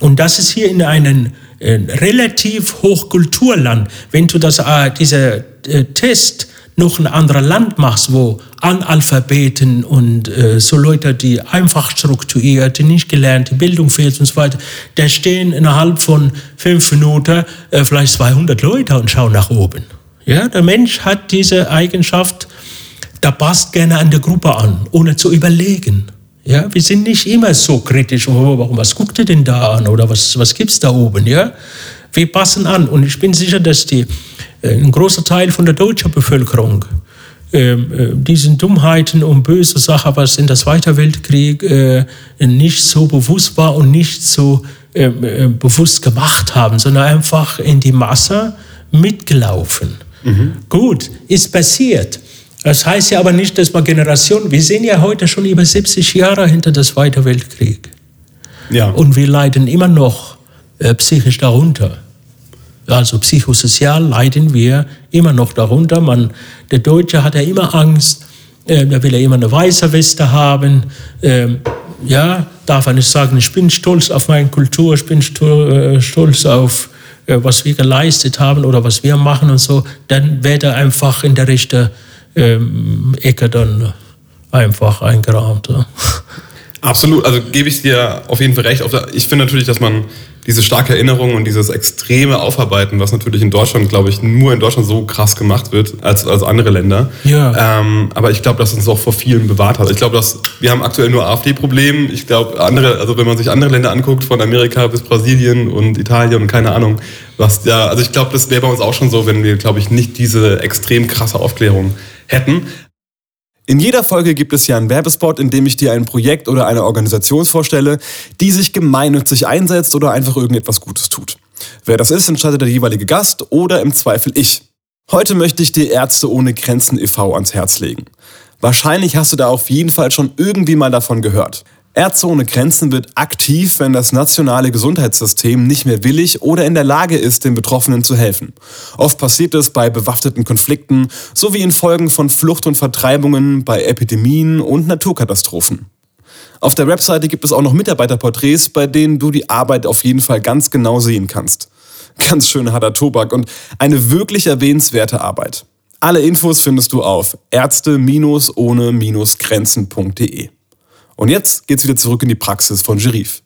Und das ist hier in einem äh, relativ Hochkulturland. Wenn du das, äh, dieser äh, Test noch ein anderes Land machst, wo Analphabeten und äh, so Leute, die einfach strukturiert, die nicht gelernt, die Bildung fehlt und so weiter, da stehen innerhalb von fünf Minuten äh, vielleicht 200 Leute und schauen nach oben. Ja, der Mensch hat diese Eigenschaft, da passt gerne an der Gruppe an, ohne zu überlegen. Ja, wir sind nicht immer so kritisch, oh, warum, was guckt ihr denn da an oder was, was gibt es da oben? Ja? Wir passen an und ich bin sicher, dass die, äh, ein großer Teil von der deutschen Bevölkerung ähm, äh, diesen Dummheiten und böse Sachen, was in der Zweiten Weltkrieg äh, nicht so bewusst war und nicht so ähm, äh, bewusst gemacht haben, sondern einfach in die Masse mitgelaufen. Mhm. Gut, ist passiert. Das heißt ja aber nicht, dass man Generationen, wir sind ja heute schon über 70 Jahre hinter dem Zweiten Weltkrieg. Ja. Und wir leiden immer noch äh, psychisch darunter. Also psychosozial leiden wir immer noch darunter. Man, der Deutsche hat ja immer Angst, äh, da will er immer eine weiße Weste haben. Ähm, ja, darf er nicht sagen, ich bin stolz auf meine Kultur, ich bin äh, stolz auf äh, was wir geleistet haben oder was wir machen und so. Dann wird er einfach in der richtigen ähm, Ecke dann einfach eingerahmt. Ja. Absolut, also gebe ich dir auf jeden Fall recht. Ich finde natürlich, dass man diese starke Erinnerung und dieses extreme Aufarbeiten, was natürlich in Deutschland, glaube ich, nur in Deutschland so krass gemacht wird als, als andere Länder. Ja. Ähm, aber ich glaube, dass uns auch vor vielen bewahrt hat. Ich glaube, dass wir haben aktuell nur AfD-Problem. Ich glaube, andere, also wenn man sich andere Länder anguckt, von Amerika bis Brasilien und Italien und keine Ahnung, was ja, also ich glaube, das wäre bei uns auch schon so, wenn wir, glaube ich, nicht diese extrem krasse Aufklärung hätten. In jeder Folge gibt es ja einen Werbespot, in dem ich dir ein Projekt oder eine Organisation vorstelle, die sich gemeinnützig einsetzt oder einfach irgendetwas Gutes tut. Wer das ist, entscheidet der jeweilige Gast oder im Zweifel ich. Heute möchte ich dir Ärzte ohne Grenzen e.V. ans Herz legen. Wahrscheinlich hast du da auf jeden Fall schon irgendwie mal davon gehört. Ärzte ohne Grenzen wird aktiv, wenn das nationale Gesundheitssystem nicht mehr willig oder in der Lage ist, den Betroffenen zu helfen. Oft passiert es bei bewaffneten Konflikten sowie in Folgen von Flucht und Vertreibungen, bei Epidemien und Naturkatastrophen. Auf der Webseite gibt es auch noch Mitarbeiterporträts, bei denen du die Arbeit auf jeden Fall ganz genau sehen kannst. Ganz schön harter Tobak und eine wirklich erwähnenswerte Arbeit. Alle Infos findest du auf ärzte-ohne-grenzen.de. Und jetzt geht's wieder zurück in die Praxis von Gerif.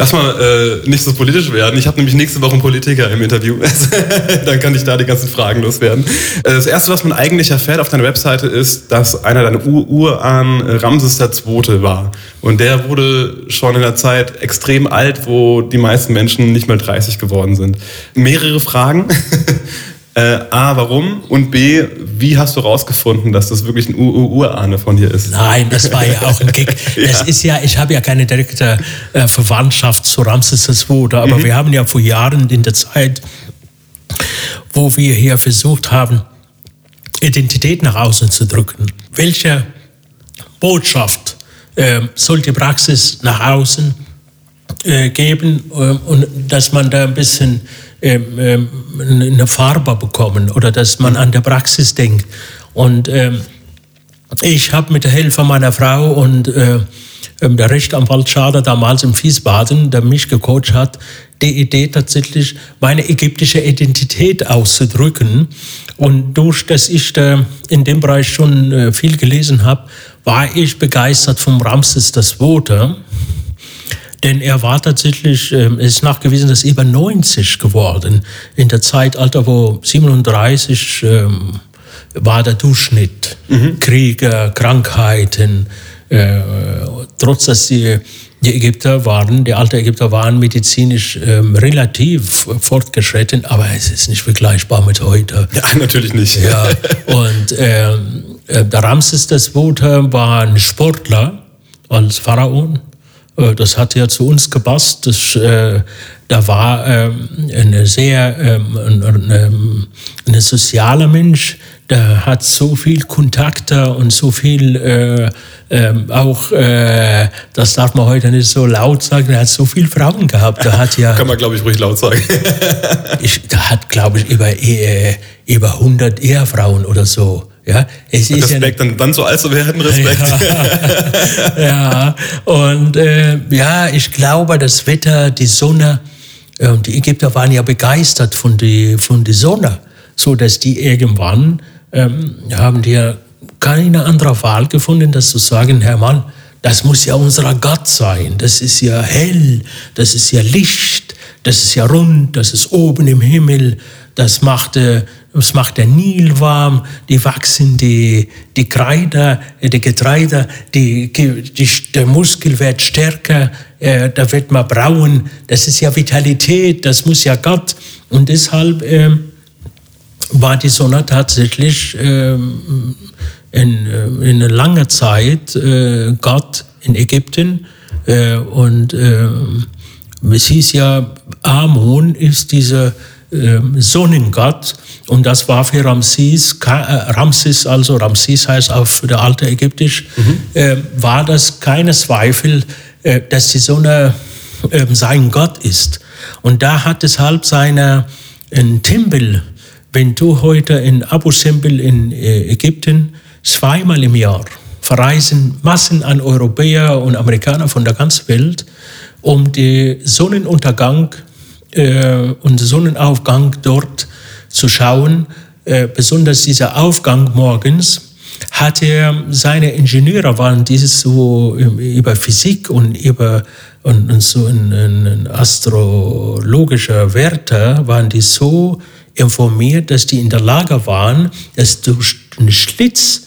Lass mal äh, nicht so politisch werden. Ich habe nämlich nächste Woche einen Politiker im Interview. Dann kann ich da die ganzen Fragen loswerden. Äh, das Erste, was man eigentlich erfährt auf deiner Webseite, ist, dass einer deiner Ur Urahn Ramses II. war. Und der wurde schon in der Zeit extrem alt, wo die meisten Menschen nicht mal 30 geworden sind. Mehrere Fragen. Äh, A, warum? Und B, wie hast du rausgefunden, dass das wirklich ein Urahne von dir ist? Nein, das war ja auch ein Gig. ja. Ist ja, ich habe ja keine direkte äh, Verwandtschaft zu Ramses II, aber mhm. wir haben ja vor Jahren in der Zeit, wo wir hier versucht haben, Identität nach außen zu drücken. Welche Botschaft äh, soll die Praxis nach außen äh, geben äh, und dass man da ein bisschen ähm, ähm, eine Farbe bekommen oder dass man an der Praxis denkt. Und ähm, ich habe mit der Hilfe meiner Frau und äh, ähm, der Rechtsanwalt Schader damals im Fiesbaden, der mich gecoacht hat, die Idee tatsächlich, meine ägyptische Identität auszudrücken. Und durch, dass ich da in dem Bereich schon äh, viel gelesen habe, war ich begeistert vom Ramses II. Denn er war tatsächlich, äh, es ist nachgewiesen, dass über 90 geworden. In der Zeitalter, wo 37 ähm, war der Durchschnitt. Mhm. Kriege, Krankheiten, äh, trotz dass die, die Ägypter waren, die alten Ägypter waren medizinisch ähm, relativ fortgeschritten, aber es ist nicht vergleichbar mit heute. Ja, natürlich nicht. Ja, und ähm, äh, der Ramses II. war ein Sportler als Pharaon. Äh, das hat ja zu uns gepasst. Das, äh, da war ähm, ein sehr ähm, ein, ein, ein sozialer Mensch, der hat so viel Kontakte und so viel äh, äh, auch, äh, das darf man heute nicht so laut sagen, er hat so viele Frauen gehabt. Der hat ja, Kann man, glaube ich, ruhig laut sagen. ich, der hat, glaube ich, über, äh, über 100 Ehefrauen oder so. Ja, es ist Respekt, ja, dann, dann so alt zu werden, Respekt. Ja, ja. und äh, ja, ich glaube, das Wetter, die Sonne, äh, die Ägypter waren ja begeistert von der von die Sonne, so dass die irgendwann ähm, haben die ja keine andere Wahl gefunden, das zu sagen, Herr Mann, das muss ja unser Gott sein. Das ist ja hell, das ist ja Licht, das ist ja rund, das ist oben im Himmel, das macht, das macht der Nil warm, die wachsen die, die Kreider, äh, die Getreide, die, die, der Muskel wird stärker, äh, da wird man braun, das ist ja Vitalität, das muss ja Gott. Und deshalb äh, war die Sonne tatsächlich ähm, in, äh, in einer langen Zeit äh, Gott in Ägypten. Äh, und äh, es hieß ja, Amon ist dieser äh, Sonnengott. Und das war für Ramses, äh, Ramses, also Ramses heißt auf der alte Ägyptisch, mhm. war das keine Zweifel, dass die Sonne sein Gott ist. Und da hat deshalb seine ein Tempel wenn du heute in Abu Simbel in äh, Ägypten zweimal im Jahr verreisen Massen an Europäer und Amerikaner von der ganzen Welt, um den Sonnenuntergang äh, und Sonnenaufgang dort zu schauen. Äh, besonders dieser Aufgang morgens hat er seine Ingenieure waren dieses so über Physik und über und, und so in, in astrologische Werte waren die so informiert, dass die in der Lage waren, dass durch den Schlitz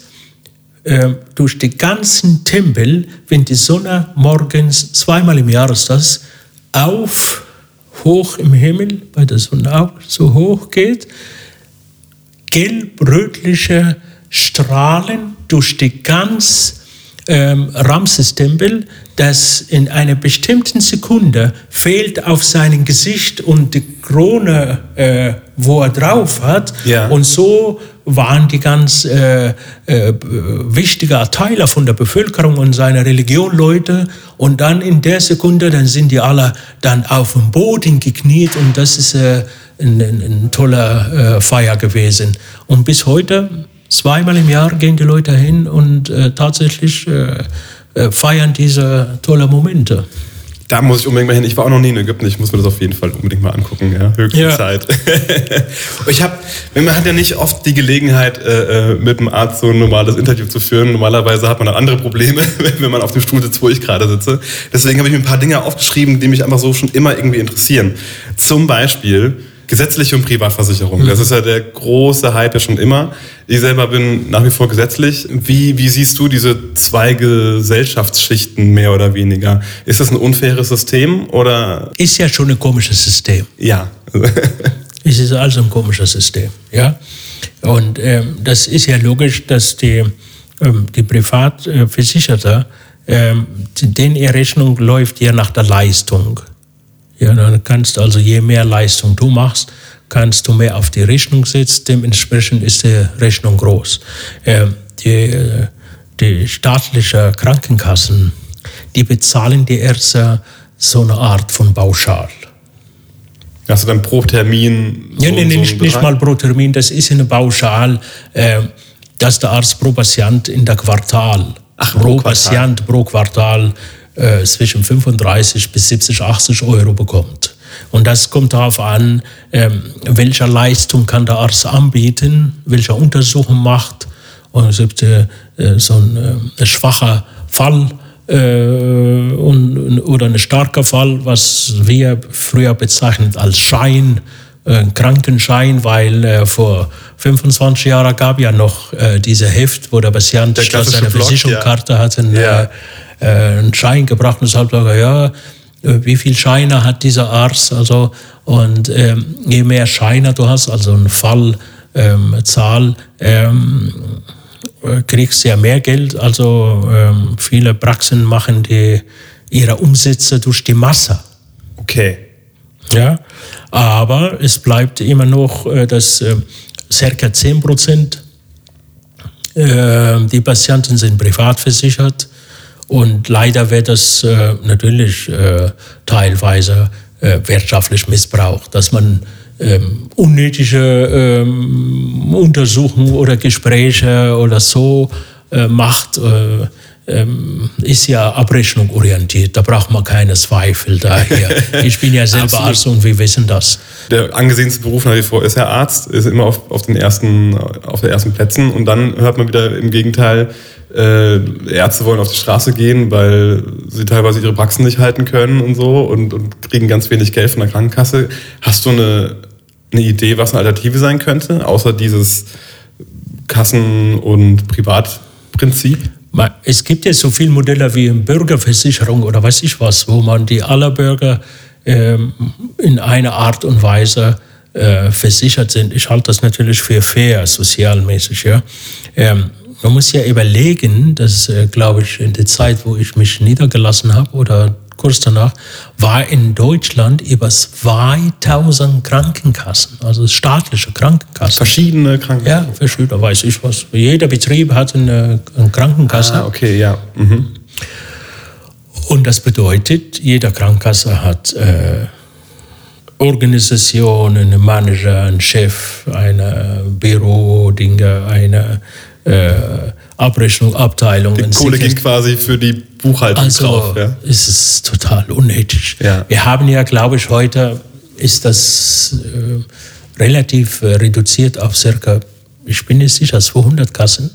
äh, durch den ganzen Tempel, wenn die Sonne morgens zweimal im Jahr ist das, auf, hoch im Himmel, bei der Sonne auch so hoch geht, gelb-rötliche Strahlen durch die ganz ähm, Ramses-Tempel, dass in einer bestimmten Sekunde fehlt auf seinem Gesicht und die Krone, äh, wo er drauf hat. Ja. Und so waren die ganz äh, äh, wichtigen Teile von der Bevölkerung und seiner Religion Leute. Und dann in der Sekunde, dann sind die alle dann auf dem Boden gekniet und das ist äh, ein, ein, ein toller äh, Feier gewesen. Und bis heute zweimal im Jahr gehen die Leute hin und äh, tatsächlich äh, feiern diese tolle Momente. Da muss ich unbedingt mal hin. Ich war auch noch nie in Ägypten. Ich muss mir das auf jeden Fall unbedingt mal angucken. Ja, höchste ja. Zeit. ich habe, man hat ja nicht oft die Gelegenheit, äh, äh, mit einem Arzt so ein normales Interview zu führen. Normalerweise hat man dann andere Probleme, wenn man auf dem Stuhl sitzt, wo ich gerade sitze. Deswegen habe ich mir ein paar Dinge aufgeschrieben, die mich einfach so schon immer irgendwie interessieren. Zum Beispiel gesetzliche und Privatversicherung. Mhm. Das ist ja der große Hype ja schon immer. Ich selber bin nach wie vor gesetzlich. Wie, wie siehst du diese zwei Gesellschaftsschichten mehr oder weniger? Ist das ein unfaires System oder? Ist ja schon ein komisches System. Ja. es ist also ein komisches System, ja. Und ähm, das ist ja logisch, dass die, ähm, die Privatversicherte, ähm, denen ihre Rechnung läuft ja nach der Leistung. Ja, dann kannst du also, je mehr Leistung du machst, kannst du mehr auf die Rechnung setzen. Dementsprechend ist die Rechnung groß. Ähm, die, die staatlichen Krankenkassen, die bezahlen die Ärzte so eine Art von Pauschal. Du dann pro Termin? So, ja, nee, nee, so nicht, nicht, mal pro Termin, das ist eine Pauschal, äh, dass der Arzt pro Patient in der Quartal, Ach, pro, pro Patient pro Quartal äh, zwischen 35 bis 70, 80 Euro bekommt. Und das kommt darauf an, ähm, welcher Leistung kann der Arzt anbieten, welche Untersuchung macht. Und es gibt äh, äh so ein, äh, schwacher Fall äh, und, oder ein starker Fall, was wir früher bezeichnet als Schein, äh, Krankenschein, weil äh, vor 25 Jahren gab ja noch diese Heft, wo der Patient statt seiner Versicherungskarte ja. hat einen, ja. Äh, einen Schein gebracht und sagt, ja, wie viel Scheine hat dieser Arzt? Also, und ähm, je mehr Scheine du hast, also eine Fallzahl, ähm, ähm, kriegst du ja mehr Geld. Also ähm, viele Praxen machen die, ihre Umsätze durch die Masse. Okay. Ja, aber es bleibt immer noch, äh, dass äh, circa 10 Prozent äh, die Patienten sind privat versichert und leider wird das äh, natürlich äh, teilweise äh, wirtschaftlich missbraucht, dass man ähm, unnötige ähm, Untersuchungen oder Gespräche oder so äh, macht. Äh, ähm, ist ja Abrechnung orientiert, da braucht man keine Zweifel daher. Ich bin ja selber Arzt und wir wissen das. Der angesehenste Beruf nach wie vor ist ja Arzt, ist immer auf, auf den ersten, auf den ersten Plätzen und dann hört man wieder im Gegenteil, äh, Ärzte wollen auf die Straße gehen, weil sie teilweise ihre Praxen nicht halten können und so und, und kriegen ganz wenig Geld von der Krankenkasse. Hast du eine, eine Idee, was eine Alternative sein könnte, außer dieses Kassen- und Privatprinzip? Es gibt ja so viele Modelle wie Bürgerversicherung oder weiß ich was, wo man die aller Bürger ähm, in einer Art und Weise äh, versichert sind. Ich halte das natürlich für fair, sozialmäßig. Ja. Ähm, man muss ja überlegen, dass, äh, glaube ich, in der Zeit, wo ich mich niedergelassen habe oder kurz danach, war in Deutschland über 2000 Krankenkassen, also staatliche Krankenkassen. Verschiedene Krankenkassen? Ja, verschiedene, weiß ich was. Jeder Betrieb hat eine, eine Krankenkasse. Ah, okay, ja. Mhm. Und das bedeutet, jeder Krankenkasse hat äh, Organisation, einen Manager, einen Chef, eine Büro, Dinge, eine äh, Abrechnung, Abteilung. Die Kohle ging quasi für die Buchhaltung also, drauf. Ja. Es ist total unnötig. Ja. Wir haben ja, glaube ich, heute ist das äh, relativ äh, reduziert auf circa, ich bin nicht sicher, 200 Kassen.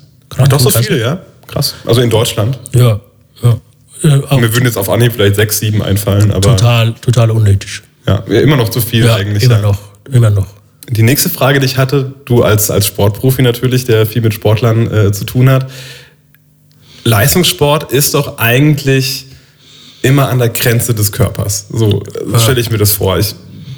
Doch so viele, ja? Krass. Also in Deutschland? Ja, ja. Äh, Mir würden jetzt auf Anhieb vielleicht sechs, sieben einfallen, aber. Total, total unnötig. Ja, immer noch zu viel ja, eigentlich. Immer ja. noch, immer noch. Die nächste Frage, die ich hatte, du als, als Sportprofi natürlich, der viel mit Sportlern äh, zu tun hat. Leistungssport ist doch eigentlich immer an der Grenze des Körpers. So ja. stelle ich mir das vor. Ich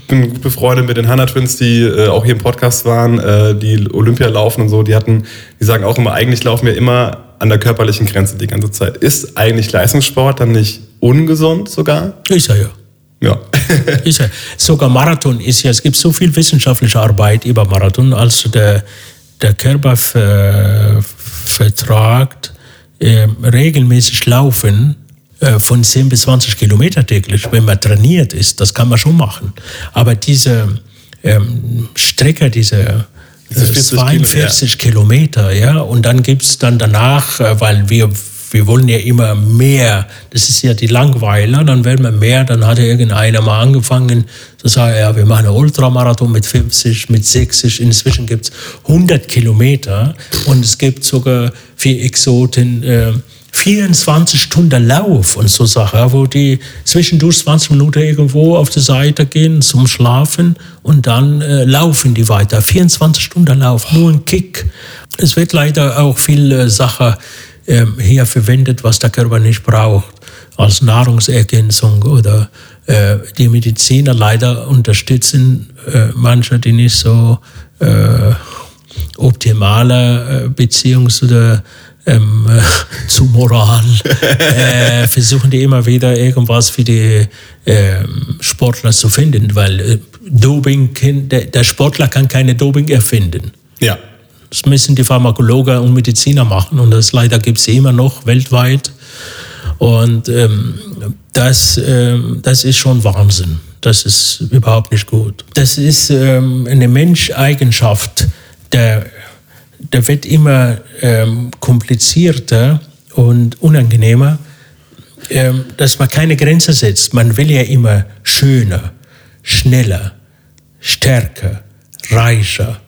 bin gut befreundet mit den Hanna Twins, die äh, auch hier im Podcast waren, äh, die Olympia laufen und so. Die hatten, die sagen auch immer, eigentlich laufen wir immer an der körperlichen Grenze die ganze Zeit. Ist eigentlich Leistungssport dann nicht ungesund sogar? Ist er ja. Ja. ist. Sogar Marathon ist ja, es gibt so viel wissenschaftliche Arbeit über Marathon, als der, der Körper ver, vertragt, äh, regelmäßig laufen äh, von 10 bis 20 Kilometer täglich, wenn man trainiert ist, das kann man schon machen. Aber diese ähm, Strecke, diese diese 42 Kilometer, ja. Und dann gibt es dann danach, äh, weil wir wir wollen ja immer mehr. Das ist ja die Langweiler, dann werden wir mehr. Dann hat ja irgendeiner mal angefangen zu sagen, ja, wir machen einen Ultramarathon mit 50, mit 60. Inzwischen gibt es 100 Kilometer und es gibt sogar für Exoten äh, 24 Stunden Lauf und so Sachen, wo die zwischendurch 20 Minuten irgendwo auf die Seite gehen zum Schlafen und dann äh, laufen die weiter. 24 Stunden Lauf, nur ein Kick. Es wird leider auch viel äh, Sache ähm, hier verwendet, was der Körper nicht braucht, als Nahrungsergänzung oder äh, die Mediziner leider unterstützen äh, manche, die nicht so äh, optimale äh, Beziehung zu ähm, äh, zu Moral, äh, versuchen die immer wieder irgendwas für die äh, Sportler zu finden, weil äh, Doping, der, der Sportler kann keine Doping erfinden. Ja. Das müssen die Pharmakologen und Mediziner machen und das leider gibt es immer noch weltweit. Und ähm, das, ähm, das ist schon Wahnsinn. Das ist überhaupt nicht gut. Das ist ähm, eine Menscheigenschaft, der, der wird immer ähm, komplizierter und unangenehmer, ähm, dass man keine Grenze setzt. Man will ja immer schöner, schneller, stärker, reicher,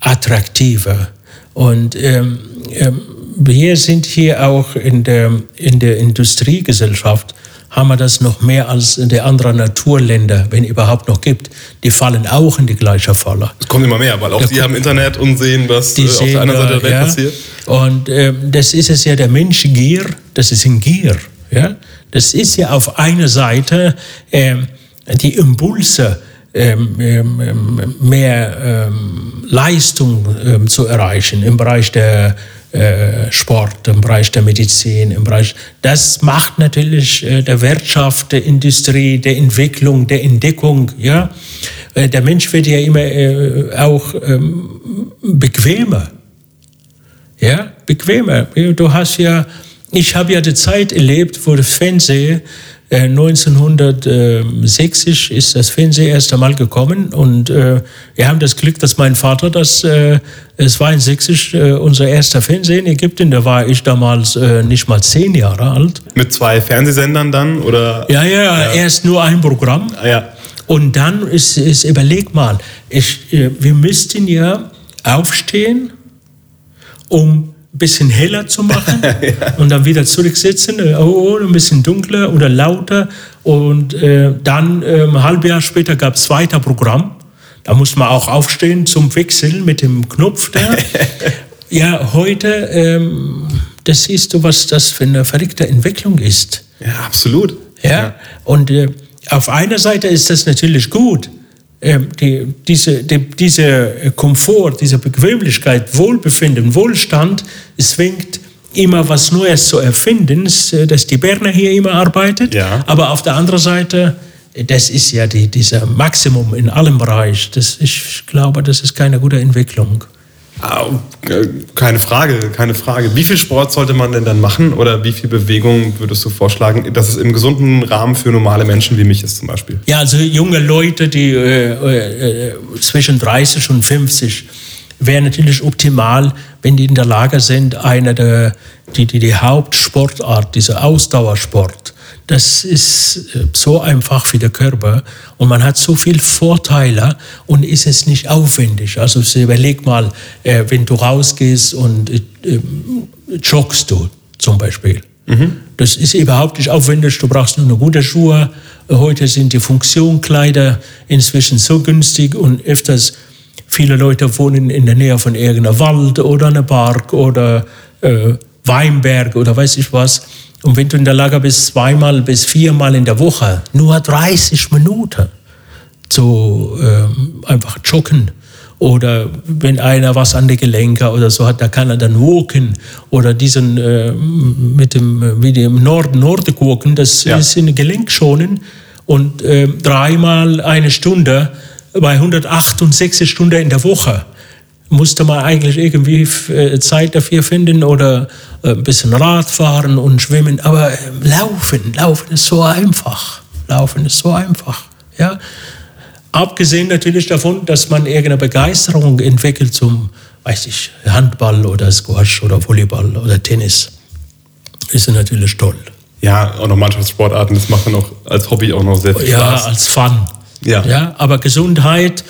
attraktiver. Und ähm, ähm, wir sind hier auch in der, in der Industriegesellschaft, haben wir das noch mehr als in den anderen Naturländer, wenn überhaupt noch gibt. Die fallen auch in die gleiche Falle. Es kommt immer mehr, weil auch die haben Internet und sehen, was äh, auf sehen, der anderen Seite der Welt ja. passiert. Und ähm, das ist es ja, der Mensch Gier, das ist in Gier. Ja? Das ist ja auf einer Seite ähm, die Impulse, mehr ähm, Leistung ähm, zu erreichen im Bereich der äh, Sport, im Bereich der Medizin, im Bereich. Das macht natürlich äh, der Wirtschaft, der Industrie, der Entwicklung, der Entdeckung. Ja, Äh, der Mensch wird ja immer auch ähm, bequemer. Ja, bequemer. Du hast ja, ich habe ja die Zeit erlebt, wo das Fernsehen äh, 1960 ist das Fernsehen erst einmal gekommen und äh, wir haben das Glück, dass mein Vater das, äh, es war in 60 äh, unser erster Fernsehen in Ägypten, da war ich damals äh, nicht mal zehn Jahre alt. Mit zwei Fernsehsendern dann? Oder? Ja, ja, erst nur ein Programm. Ah, ja. Und dann ist, ist überleg mal, ich, äh, wir müssten ja aufstehen, um bisschen heller zu machen und dann wieder zurücksitzen, äh, oh, oh, ein bisschen dunkler oder lauter. Und äh, dann äh, ein halbes Jahr später gab es weiter Programm. Da musste man auch aufstehen zum Wechseln mit dem Knopf da. ja, heute, ähm, das siehst du, was das für eine verrückte Entwicklung ist. Ja, absolut. Ja? Und äh, auf einer Seite ist das natürlich gut. Ähm, die, diese, die, diese Komfort, diese Bequemlichkeit, Wohlbefinden, Wohlstand, zwingt immer was Neues zu erfinden, s- dass die Berner hier immer arbeitet. Ja. Aber auf der anderen Seite, das ist ja die, dieser Maximum in allem Bereich. Das, ich glaube, das ist keine gute Entwicklung. Ah, äh, Keine Frage, keine Frage. Wie viel Sport sollte man denn dann machen oder wie viel Bewegung würdest du vorschlagen, dass es im gesunden Rahmen für normale Menschen wie mich ist zum Beispiel? Ja, also junge Leute, die äh, äh, äh, zwischen 30 und 50, wäre natürlich optimal, wenn die in der Lage sind, eine der die, die, die Hauptsportart, dieser Ausdauersport, das ist äh, so einfach für den Körper und man hat so viele Vorteile und ist es nicht aufwendig. Also so überleg mal, äh, wenn du rausgehst und äh, äh, joggst du zum Beispiel. Das ist überhaupt nicht aufwendig, du brauchst nur eine gute Schuhe. Heute sind die Funktionskleider inzwischen so günstig und öfters viele Leute wohnen in der Nähe von irgendeinem Wald oder einem Park oder äh, Weinberg oder weiß ich was. Und wenn du in der Lage bist, zweimal bis viermal in der Woche, nur 30 Minuten, zu ähm, einfach joggen. Oder wenn einer was an den Gelenken oder so hat, da kann er dann walken. Oder diesen äh, mit dem, wie die im Norden, Nordic walken, das Ja. ist in den Gelenk schonen. Und äh, dreimal eine Stunde bei 168 Stunden in der Woche musste man eigentlich irgendwie äh, Zeit dafür finden oder äh, ein bisschen Rad fahren und schwimmen. Aber äh, laufen, laufen ist so einfach. Laufen ist so einfach. Ja? Abgesehen natürlich davon, dass man irgendeine Begeisterung entwickelt zum, weiß ich, Handball oder Squash oder Volleyball oder Tennis. Ist ja natürlich toll. Ja, auch noch Mannschaftssportarten, das macht dann auch als Hobby auch noch sehr viel Ja, Spaß. als Fun. Ja. ja. Aber Gesundheit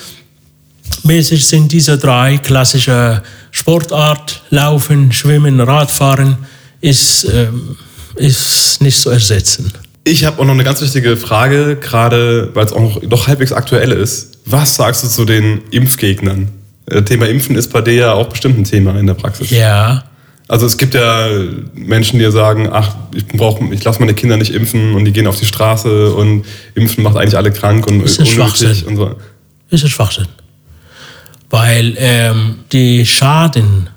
mäßig sind diese drei klassische Sportart, Laufen, Schwimmen, Radfahren, ist, ähm, ist nicht zu ersetzen. Ich habe auch noch eine ganz wichtige Frage, gerade weil es auch noch doch halbwegs aktuell ist. Was sagst du zu den Impfgegnern? Äh, Thema Impfen ist bei dir ja auch bestimmt ein Thema in der Praxis. Ja, Also es gibt ja Menschen, die sagen, ach, ich brauche, ich lasse meine Kinder nicht impfen und die gehen auf die Straße und Impfen macht eigentlich alle krank und ist unnötig Schwachsinn. und so. ist ein Schwachsinn. Weil ähm, die Schaden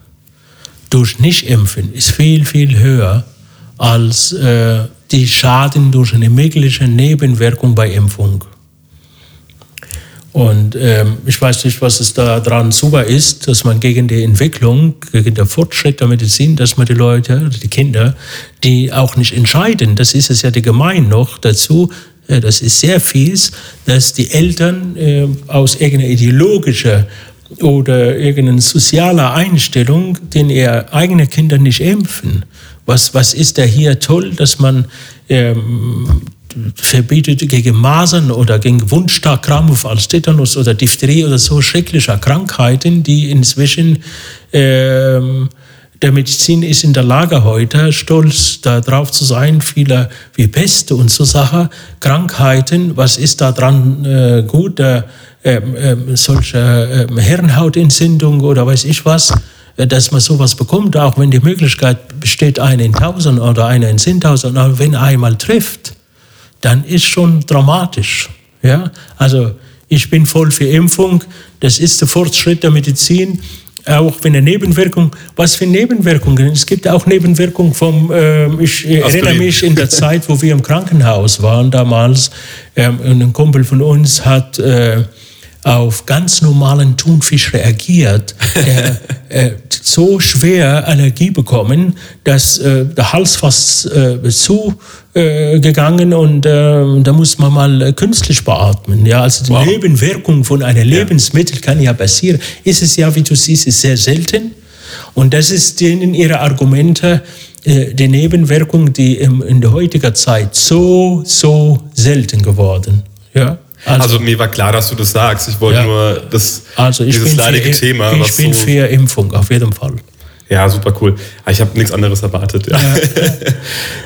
durch Nicht-Impfen ist viel, viel höher als äh, die Schaden durch eine mögliche Nebenwirkung bei Impfung. Und ähm, ich weiß nicht, was es da dran super ist, dass man gegen die Entwicklung, gegen den Fortschritt der Medizin, dass man die Leute, die Kinder, die auch nicht entscheiden, das ist es ja die Gemein noch dazu, äh, das ist sehr fies, dass die Eltern äh, aus irgendeiner ideologischen oder irgendeiner sozialer Einstellung den ihre eigenen Kinder nicht impfen. Was, was ist da hier toll, dass man ähm, verbietet gegen Masern oder gegen Wundstarkrampf als Tetanus oder Diphtherie oder so schreckliche Krankheiten, die inzwischen ähm, der Medizin ist in der Lage heute, stolz darauf zu sein, viele wie Pest und so Sachen, Krankheiten, was ist da dran äh, gut, äh, äh, solche ähm, Hirnhautentzündung oder weiß ich was, äh, dass man sowas bekommt, auch wenn die Möglichkeit besteht, eine in tausend oder eine in zehntausend, aber wenn einmal trifft, dann ist schon dramatisch. Ja? Also ich bin voll für Impfung, das ist der Fortschritt der Medizin, auch wenn eine Nebenwirkung, was für Nebenwirkungen? Es gibt auch Nebenwirkungen vom, äh, ich erinnere mich in der Zeit, wo wir im Krankenhaus waren damals, äh, ein Kumpel von uns hat äh, auf ganz normalen Thunfisch reagiert, der äh, so schwer Allergie bekommen, dass äh, der Hals fast äh, zugegangen äh, und äh, da muss man mal äh, künstlich beatmen. Ja, also die wow. Nebenwirkung von einem Lebensmittel kann ja passieren. Ist es ja, wie du siehst, ist sehr selten. Und das ist denen ihre Argumente, die Nebenwirkung, die in der heutigen Zeit so, so selten geworden. Ja. Also, also, mir war klar, dass du das sagst. Ich wollte ja. nur das, also dieses leidige für, Thema. Ich bin so für Impfung, auf jeden Fall. Ja, super cool. Ah, ich habe nichts anderes erwartet. Ja, ja.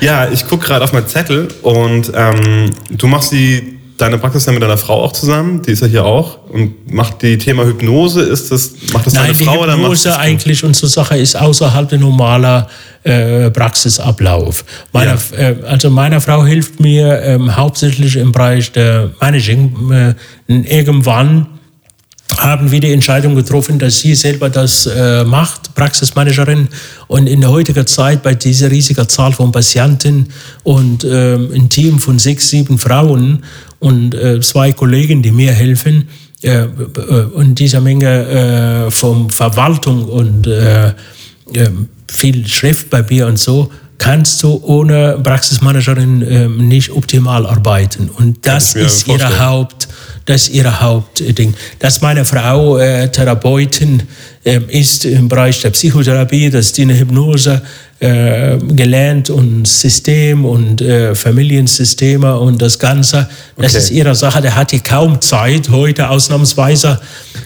ja ich gucke gerade auf meinen Zettel und ähm, du machst die deine Praxis ja mit deiner Frau auch zusammen, die ist ja hier auch und macht die Thema Hypnose, ist das, macht das Nein, deine Frau oder macht Hypnose eigentlich unsere Sache ist außerhalb der normaler äh, Praxisablauf. Meine, ja. äh, also meine Frau hilft mir ähm, hauptsächlich im Bereich der Managing. Äh, irgendwann haben wir die Entscheidung getroffen, dass sie selber das äh, macht, Praxismanagerin. Und in der heutigen Zeit bei dieser riesigen Zahl von Patienten und ähm, ein Team von sechs, sieben Frauen und äh, zwei Kollegen, die mir helfen, äh, äh und dieser Menge äh, von Verwaltung und äh, viel Schriftpapier und so, kannst du ohne Praxismanagerin ähm, nicht optimal arbeiten. Und das ist ihre Haupt, das ist ihre Hauptding. Dass meine Frau äh, Therapeutin äh, ist im Bereich der Psychotherapie, dass die eine Hypnose äh, gelernt und System und äh, Familiensysteme und das Ganze. Das okay. ist ihre Sache. Der hat die kaum Zeit. Heute ausnahmsweise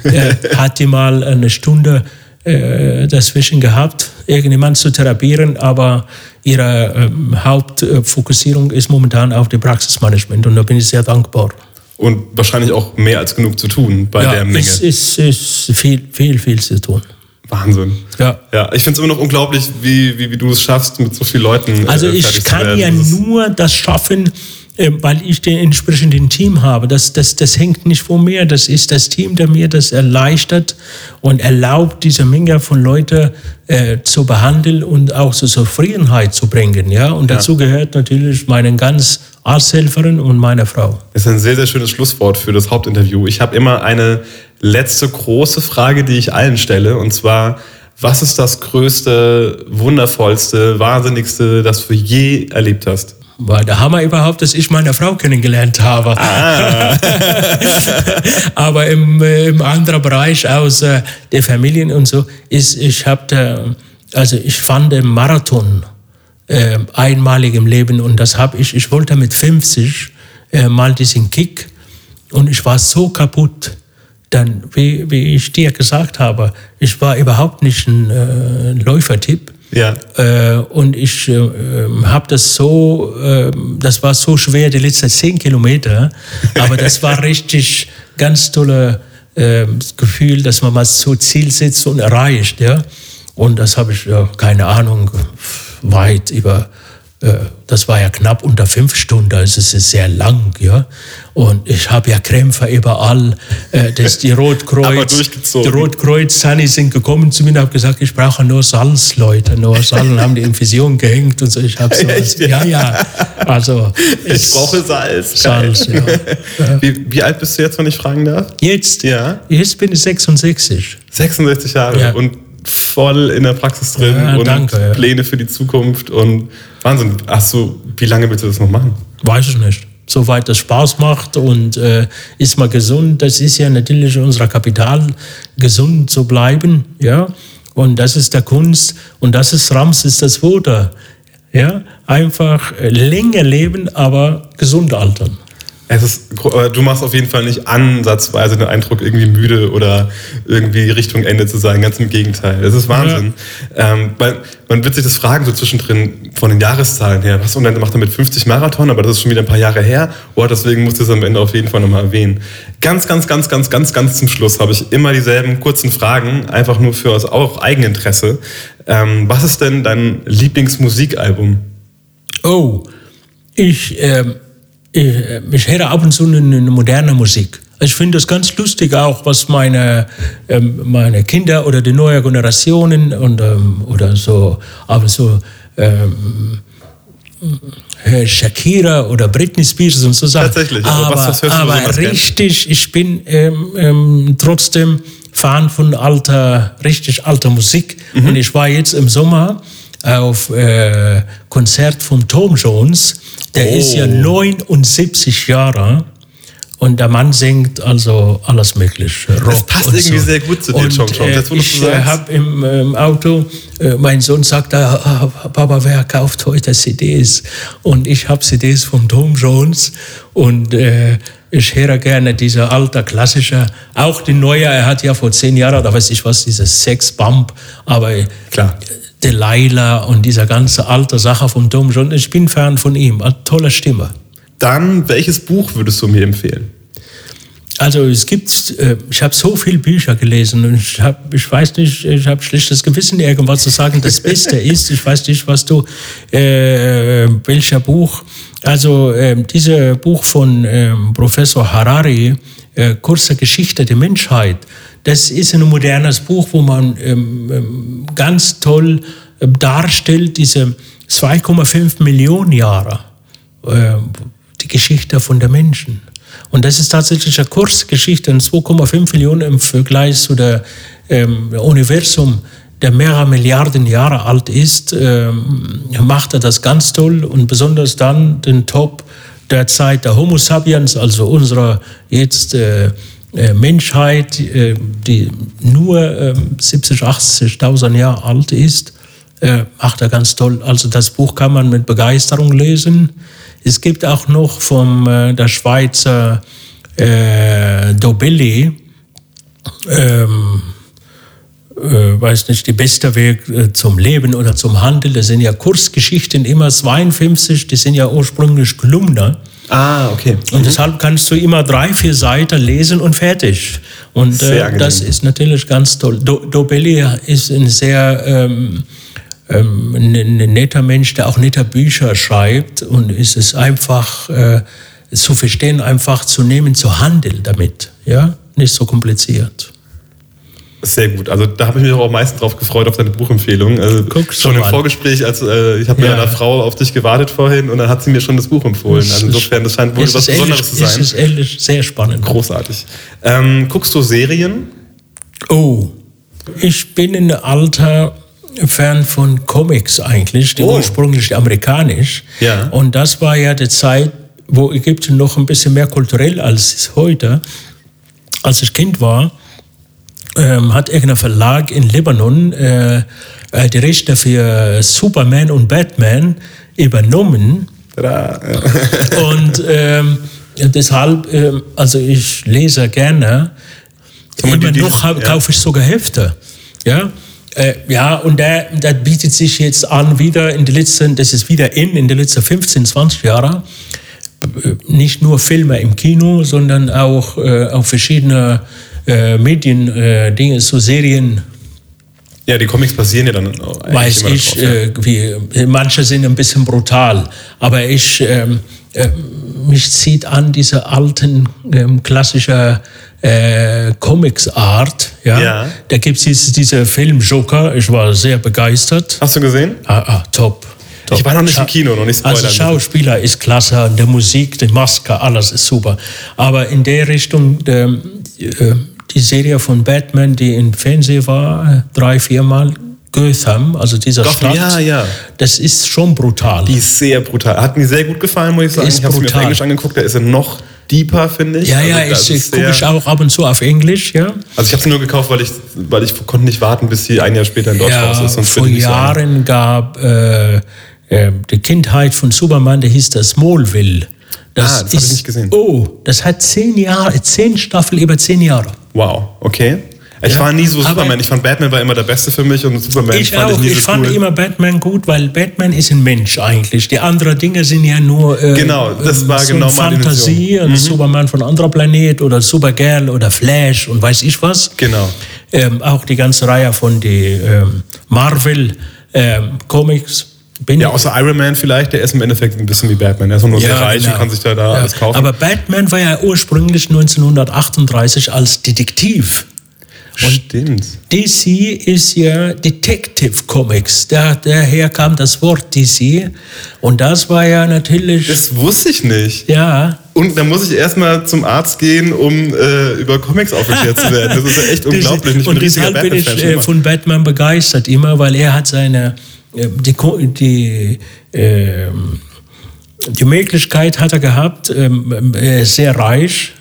äh, hat die mal eine Stunde äh, dazwischen gehabt, irgendjemand zu therapieren, aber ihre ähm, Hauptfokussierung ist momentan auf die Praxismanagement und da bin ich sehr dankbar. Und wahrscheinlich auch mehr als genug zu tun bei ja, der Menge. Es ist, ist viel, viel, viel zu tun. Wahnsinn. Ja. ja ich finde es immer noch unglaublich, wie, wie, wie du es schaffst, mit so vielen Leuten. Also äh, ich kann ja nur das schaffen, weil ich den entsprechenden Team habe. Das, das, das hängt nicht von mir, das ist das Team, der mir das erleichtert und erlaubt, diese Menge von Leuten äh, zu behandeln und auch zur Zufriedenheit zu bringen. Ja? Und dazu ja. gehört natürlich meine ganz Arzthelferin und meine Frau. Das ist ein sehr, sehr schönes Schlusswort für das Hauptinterview. Ich habe immer eine letzte große Frage, die ich allen stelle, und zwar, was ist das größte, wundervollste, wahnsinnigste, das du je erlebt hast? War der Hammer überhaupt, dass ich meine Frau kennengelernt habe. Ah. Aber im, äh, im anderen Bereich aus äh, der Familien und so ist, ich habe, also ich fand den Marathon äh, einmalig im Leben und das habe ich, ich wollte mit 50 äh, mal diesen Kick und ich war so kaputt. Dann, wie, wie ich dir gesagt habe, ich war überhaupt nicht ein äh, Läufertyp. Ja. Äh, und ich äh, habe das so, äh, das war so schwer, die letzten zehn Kilometer, aber das war richtig ganz tolle äh, Gefühl, dass man mal so Ziel setzt und erreicht, ja. Und das habe ich, ja, keine Ahnung, weit über das war ja knapp unter fünf Stunden, also es ist sehr lang, ja. Und ich habe ja Krämpfe überall. Äh, das, die Rotkreuz, die Rotkreuz, Sunny sind gekommen zu mir und haben gesagt, ich brauche nur Salz, Leute, nur Salz. Und haben die Infusion gehängt und so. Ich habe so, ja, ja. Also ich brauche Salz. Salz, ja. Wie, wie, alt bist du jetzt, wenn ich fragen darf? Jetzt? Ja. Jetzt bin ich 66. 66 Jahre. Ja. Und voll in der Praxis drin ja, und danke, ja. Pläne für die Zukunft und Wahnsinn. Ach so, wie lange willst du das noch machen? Weiß ich nicht. Soweit das Spaß macht und äh, ist mal gesund. Das ist ja natürlich unser Kapital, gesund zu bleiben. Ja? Und das ist der Kunst und das ist Rams, ist das Wunder. Ja? Einfach länger leben, aber gesund altern. Es ist, du machst auf jeden Fall nicht ansatzweise den Eindruck, irgendwie müde oder irgendwie Richtung Ende zu sein. Ganz im Gegenteil. Es ist Wahnsinn. Ja. Ähm, weil man wird sich das fragen, so zwischendrin von den Jahreszahlen her. Was und dann macht er mit 50 Marathon, aber das ist schon wieder ein paar Jahre her. Oh, deswegen musst du es am Ende auf jeden Fall nochmal erwähnen. Ganz, ganz, ganz, ganz, ganz, ganz zum Schluss habe ich immer dieselben kurzen Fragen, einfach nur für aus auch Eigeninteresse. Ähm, was ist denn dein Lieblingsmusikalbum? Oh, ich. Ähm ich höre ab und zu eine, eine moderne Musik. Ich finde das ganz lustig auch, was meine, ähm, meine Kinder oder die neue Generationen und, ähm, oder so, aber so ähm, Shakira oder Britney Spears und so Sachen. Tatsächlich, aber, aber, was, was aber richtig, ich bin ähm, ähm, trotzdem Fan von alter, richtig alter Musik. Mhm. Und ich war jetzt im Sommer auf äh, Konzert von Tom Jones der oh. ist ja 79 Jahre. Und der Mann singt also alles Mögliche. Rock das passt irgendwie so. sehr gut zu dir, Chong Chong. Äh, ich äh, habe im, im, Auto, äh, mein Sohn sagt, ah, Papa, wer kauft heute CDs? Und ich habe CDs von Tom Jones und äh, ich höre gerne diese alte klassische, auch die neue, er hat ja vor zehn Jahren, da weiß ich was, dieses Sex Bump, aber Klar. Delilah und dieser ganze alte Sache vom Tom John. Ich bin Fan von ihm, eine tolle Stimme. Dann, welches Buch würdest du mir empfehlen? Also es gibt, äh, ich habe so viele Bücher gelesen und ich habe, ich weiß nicht, ich habe schlechtes Gewissen, irgendwas zu sagen, das Beste ist. Ich weiß nicht, was du, äh, welcher Buch. Also äh, dieses Buch von äh, Professor Harari, äh, Kurze Geschichte der Menschheit, das ist ein modernes Buch, wo man ähm, ähm ganz toll äh, darstellt, diese 2,5 Millionen Jahre, äh, die Geschichte von der Menschen. Und das ist tatsächlich eine Kurzgeschichte, 2,5 Millionen im Vergleich zu der ähm, Universum, der mehrere Milliarden Jahre alt ist, ähm, macht er das ganz toll und besonders dann den Top der Zeit der Homo sapiens, also unserer jetzt äh, Menschheit, äh, die nur äh, 70, 80.000 Jahre alt ist, äh, macht er ganz toll. Also das Buch kann man mit Begeisterung lesen. Es gibt auch noch äh, der Schweizer äh, Dobelli, ähm, äh, weiß nicht, die beste Weg äh, zum Leben oder zum Handel. Das sind ja Kursgeschichten, immer 52, die sind ja ursprünglich Kolumnen. Ah, okay. Und mhm. deshalb kannst du immer drei, vier Seiten lesen und fertig. Und äh, das ist natürlich ganz toll. Do, Dobelli ist ein sehr ähm, ähm, ein, netter Mensch, der auch netter Bücher schreibt. Und es ist einfach äh, zu verstehen, einfach zu nehmen, zu handeln damit. Ja, nicht so kompliziert. Sehr gut. Also da habe ich mich auch am meisten drauf gefreut auf deine Buchempfehlung. Also Guck schon im Vorgespräch, als äh, ich habe ja. mit einer Frau auf dich gewartet vorhin und dann hat sie mir schon das Buch empfohlen. Also insofern, das scheint wohl was Besonderes zu sein. Es ist ehrlich sehr spannend. Großartig. Ähm, guckst du Serien? Oh, ich bin ein alter Fan von Comics eigentlich, die oh. ursprünglich amerikanisch. Ja. Und das war ja die Zeit, wo Ägypten noch ein bisschen mehr kulturell als es heute. Als ich Kind war, ähm, hat irgendein Verlag in Libanon äh, äh, die Rechte für Superman und Batman übernommen. Und ähm, deshalb, äh, also ich lese gerne. Immer noch ja. kaufe ich sogar Hefte. Ja, äh, ja, und der, der bietet sich jetzt an, wieder in den letzten, das ist wieder in, in den letzten 15, 20 Jahren, nicht nur Filme im Kino, sondern auch äh, auf verschiedene äh, Medien, äh, Dinge, so Serien Ja, die Comics passieren ja dann Weiß ich, drauf, äh, wie, manche sind ein bisschen brutal, aber ich, ähm, äh, mich zieht an diese alten ähm, klassische äh, Comics-Art. Ja? ja. Da gibt es diese, diese Film Joker, ich war sehr begeistert. Hast du gesehen? Ah, ah top. Top. Ich war noch nicht im Kino, noch nicht spoilern. Also Schauspieler ist klasse, die Musik, die Maske, alles ist super. Aber in der Richtung, der, äh, die Serie von Batman, die im Fernsehen war, äh, drei, viermal, Gotham, also dieser Gotham, Stadt, ja, ja. das ist schon brutal. Die ist sehr brutal. Hat mir sehr gut gefallen, muss ich sagen. Ist ich habe es mir auf Englisch angeguckt, da ist er noch deeper, finde ich. Ja, ja, also, ich, gucke ich auch ab und zu auf Englisch, ja. Also ich habe sie nur gekauft, weil ich, weil ich konnte nicht warten, bis sie ein Jahr später in Deutschland ja, ist. Sonst vor Jahren gab äh, äh, die Kindheit von Superman, der hieß das Smallville. Das, ah, das habe ich nicht gesehen. Oh, das hat zehn Jahre, zehn Staffeln über zehn Jahre. Wow, okay. Ich ja, war nie so Superman. Ich fand Batman war immer der Beste für mich und Superman ich fand auch. ich nie so Ich fand immer Batman gut, weil Batman ist ein Mensch eigentlich. Die anderen Dinge sind ja nur äh, genau, das war so genau Fantasie und mhm. Superman von anderer Planet oder Supergirl oder Flash und weiß ich was. Genau. Ähm, auch die ganze Reihe von die ähm, Marvel ähm, Comics bin ja, außer Iron Man vielleicht, der ist im Endeffekt ein bisschen wie Batman. Er ist nur ja, sehr reich genau. und kann sich da, da ja. alles kaufen. Aber Batman war ja ursprünglich 1938 als Detektiv. Und Stimmt. DC ist ja Detective Comics. Da, daher kam das Wort DC. Und das war ja natürlich. Das wusste ich nicht. Ja. Und da muss ich erstmal zum Arzt gehen, um äh, über Comics aufgeklärt zu werden. Das ist ja echt unglaublich. Ich und deshalb bin ich äh, von Batman begeistert immer, weil er hat seine die, die, äh, die Möglichkeit hat er gehabt, ähm, sehr reich,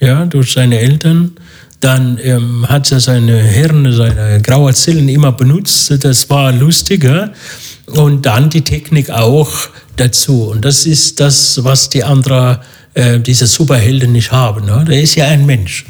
ja, durch seine Eltern. Dann ähm, hat er seine Hirne, seine graue Zellen immer benutzt. Das war lustiger. Und dann die Technik auch dazu. Und das ist das, was die anderen, äh, diese Superhelden nicht haben. Ne? Der ist ja ein Mensch.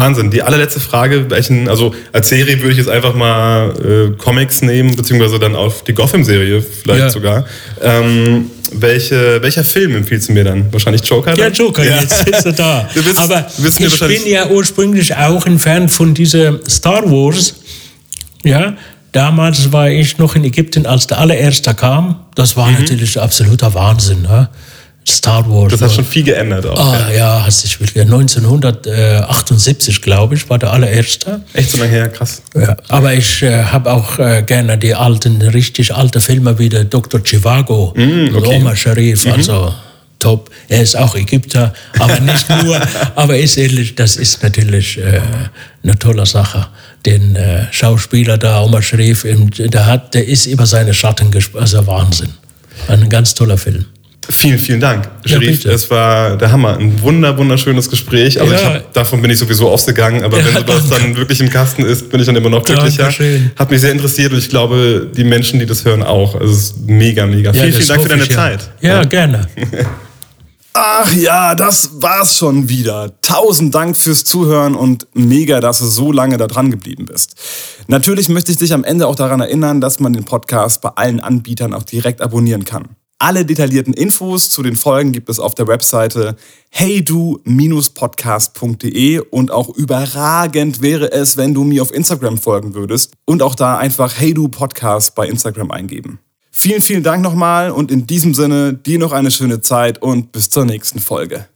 Wahnsinn. Die allerletzte Frage, welchen, also als Serie würde ich jetzt einfach mal äh, Comics nehmen, beziehungsweise dann auf die Gotham-Serie vielleicht ja. sogar. Ähm, welche, welcher Film empfiehlst du mir dann? Wahrscheinlich Joker? Dann? Ja, Joker, ja. jetzt ist er da. Bist, Aber ich bin ja ursprünglich auch ein Fan von dieser Star Wars. Ja, damals war ich noch in Ägypten, als der allererste kam. Das war mhm. natürlich absoluter Wahnsinn. Ne? Star Wars. Das hat schon viel geändert auch. Ah, ja, ja hast dich wirklich. 1978, glaube ich, war der allererste. Echt so lange her, krass. Ja, aber ich äh, habe auch äh, gerne die alten, richtig alten Filme wie der Dr. Chivago, mm, okay. Omar Sharif, mhm. also top. Er ist auch Ägypter, aber nicht nur. aber ist ehrlich, das ist natürlich äh, eine tolle Sache. Den äh, Schauspieler da, Omar Sharif, der, hat, der ist über seine Schatten gesprochen. Also Wahnsinn. Ein ganz toller Film. Vielen, vielen Dank, Sherif. Ja, es war der Hammer. Ein wunder, wunderschönes Gespräch. Also ja. hab, davon bin ich sowieso ausgegangen, aber ja, wenn das dann wirklich im Kasten ist, bin ich dann immer noch glücklicher. Dankeschön. Hat mich sehr interessiert und ich glaube, die Menschen, die das hören, auch. Also es ist mega, mega. vielen, vielen Dank für deine Zeit. Ja, gerne. Ach ja, das war's schon wieder. Tausend Dank fürs Zuhören und mega, dass du so lange da dran geblieben bist. Natürlich möchte ich dich am Ende auch daran erinnern, dass man den Podcast bei allen Anbietern auch direkt abonnieren kann. Alle detaillierten Infos zu den Folgen gibt es auf der Webseite heydu-podcast.de und auch überragend wäre es, wenn du mir auf Instagram folgen würdest und auch da einfach heydu Podcast bei Instagram eingeben. Vielen, vielen Dank nochmal und in diesem Sinne dir noch eine schöne Zeit und bis zur nächsten Folge.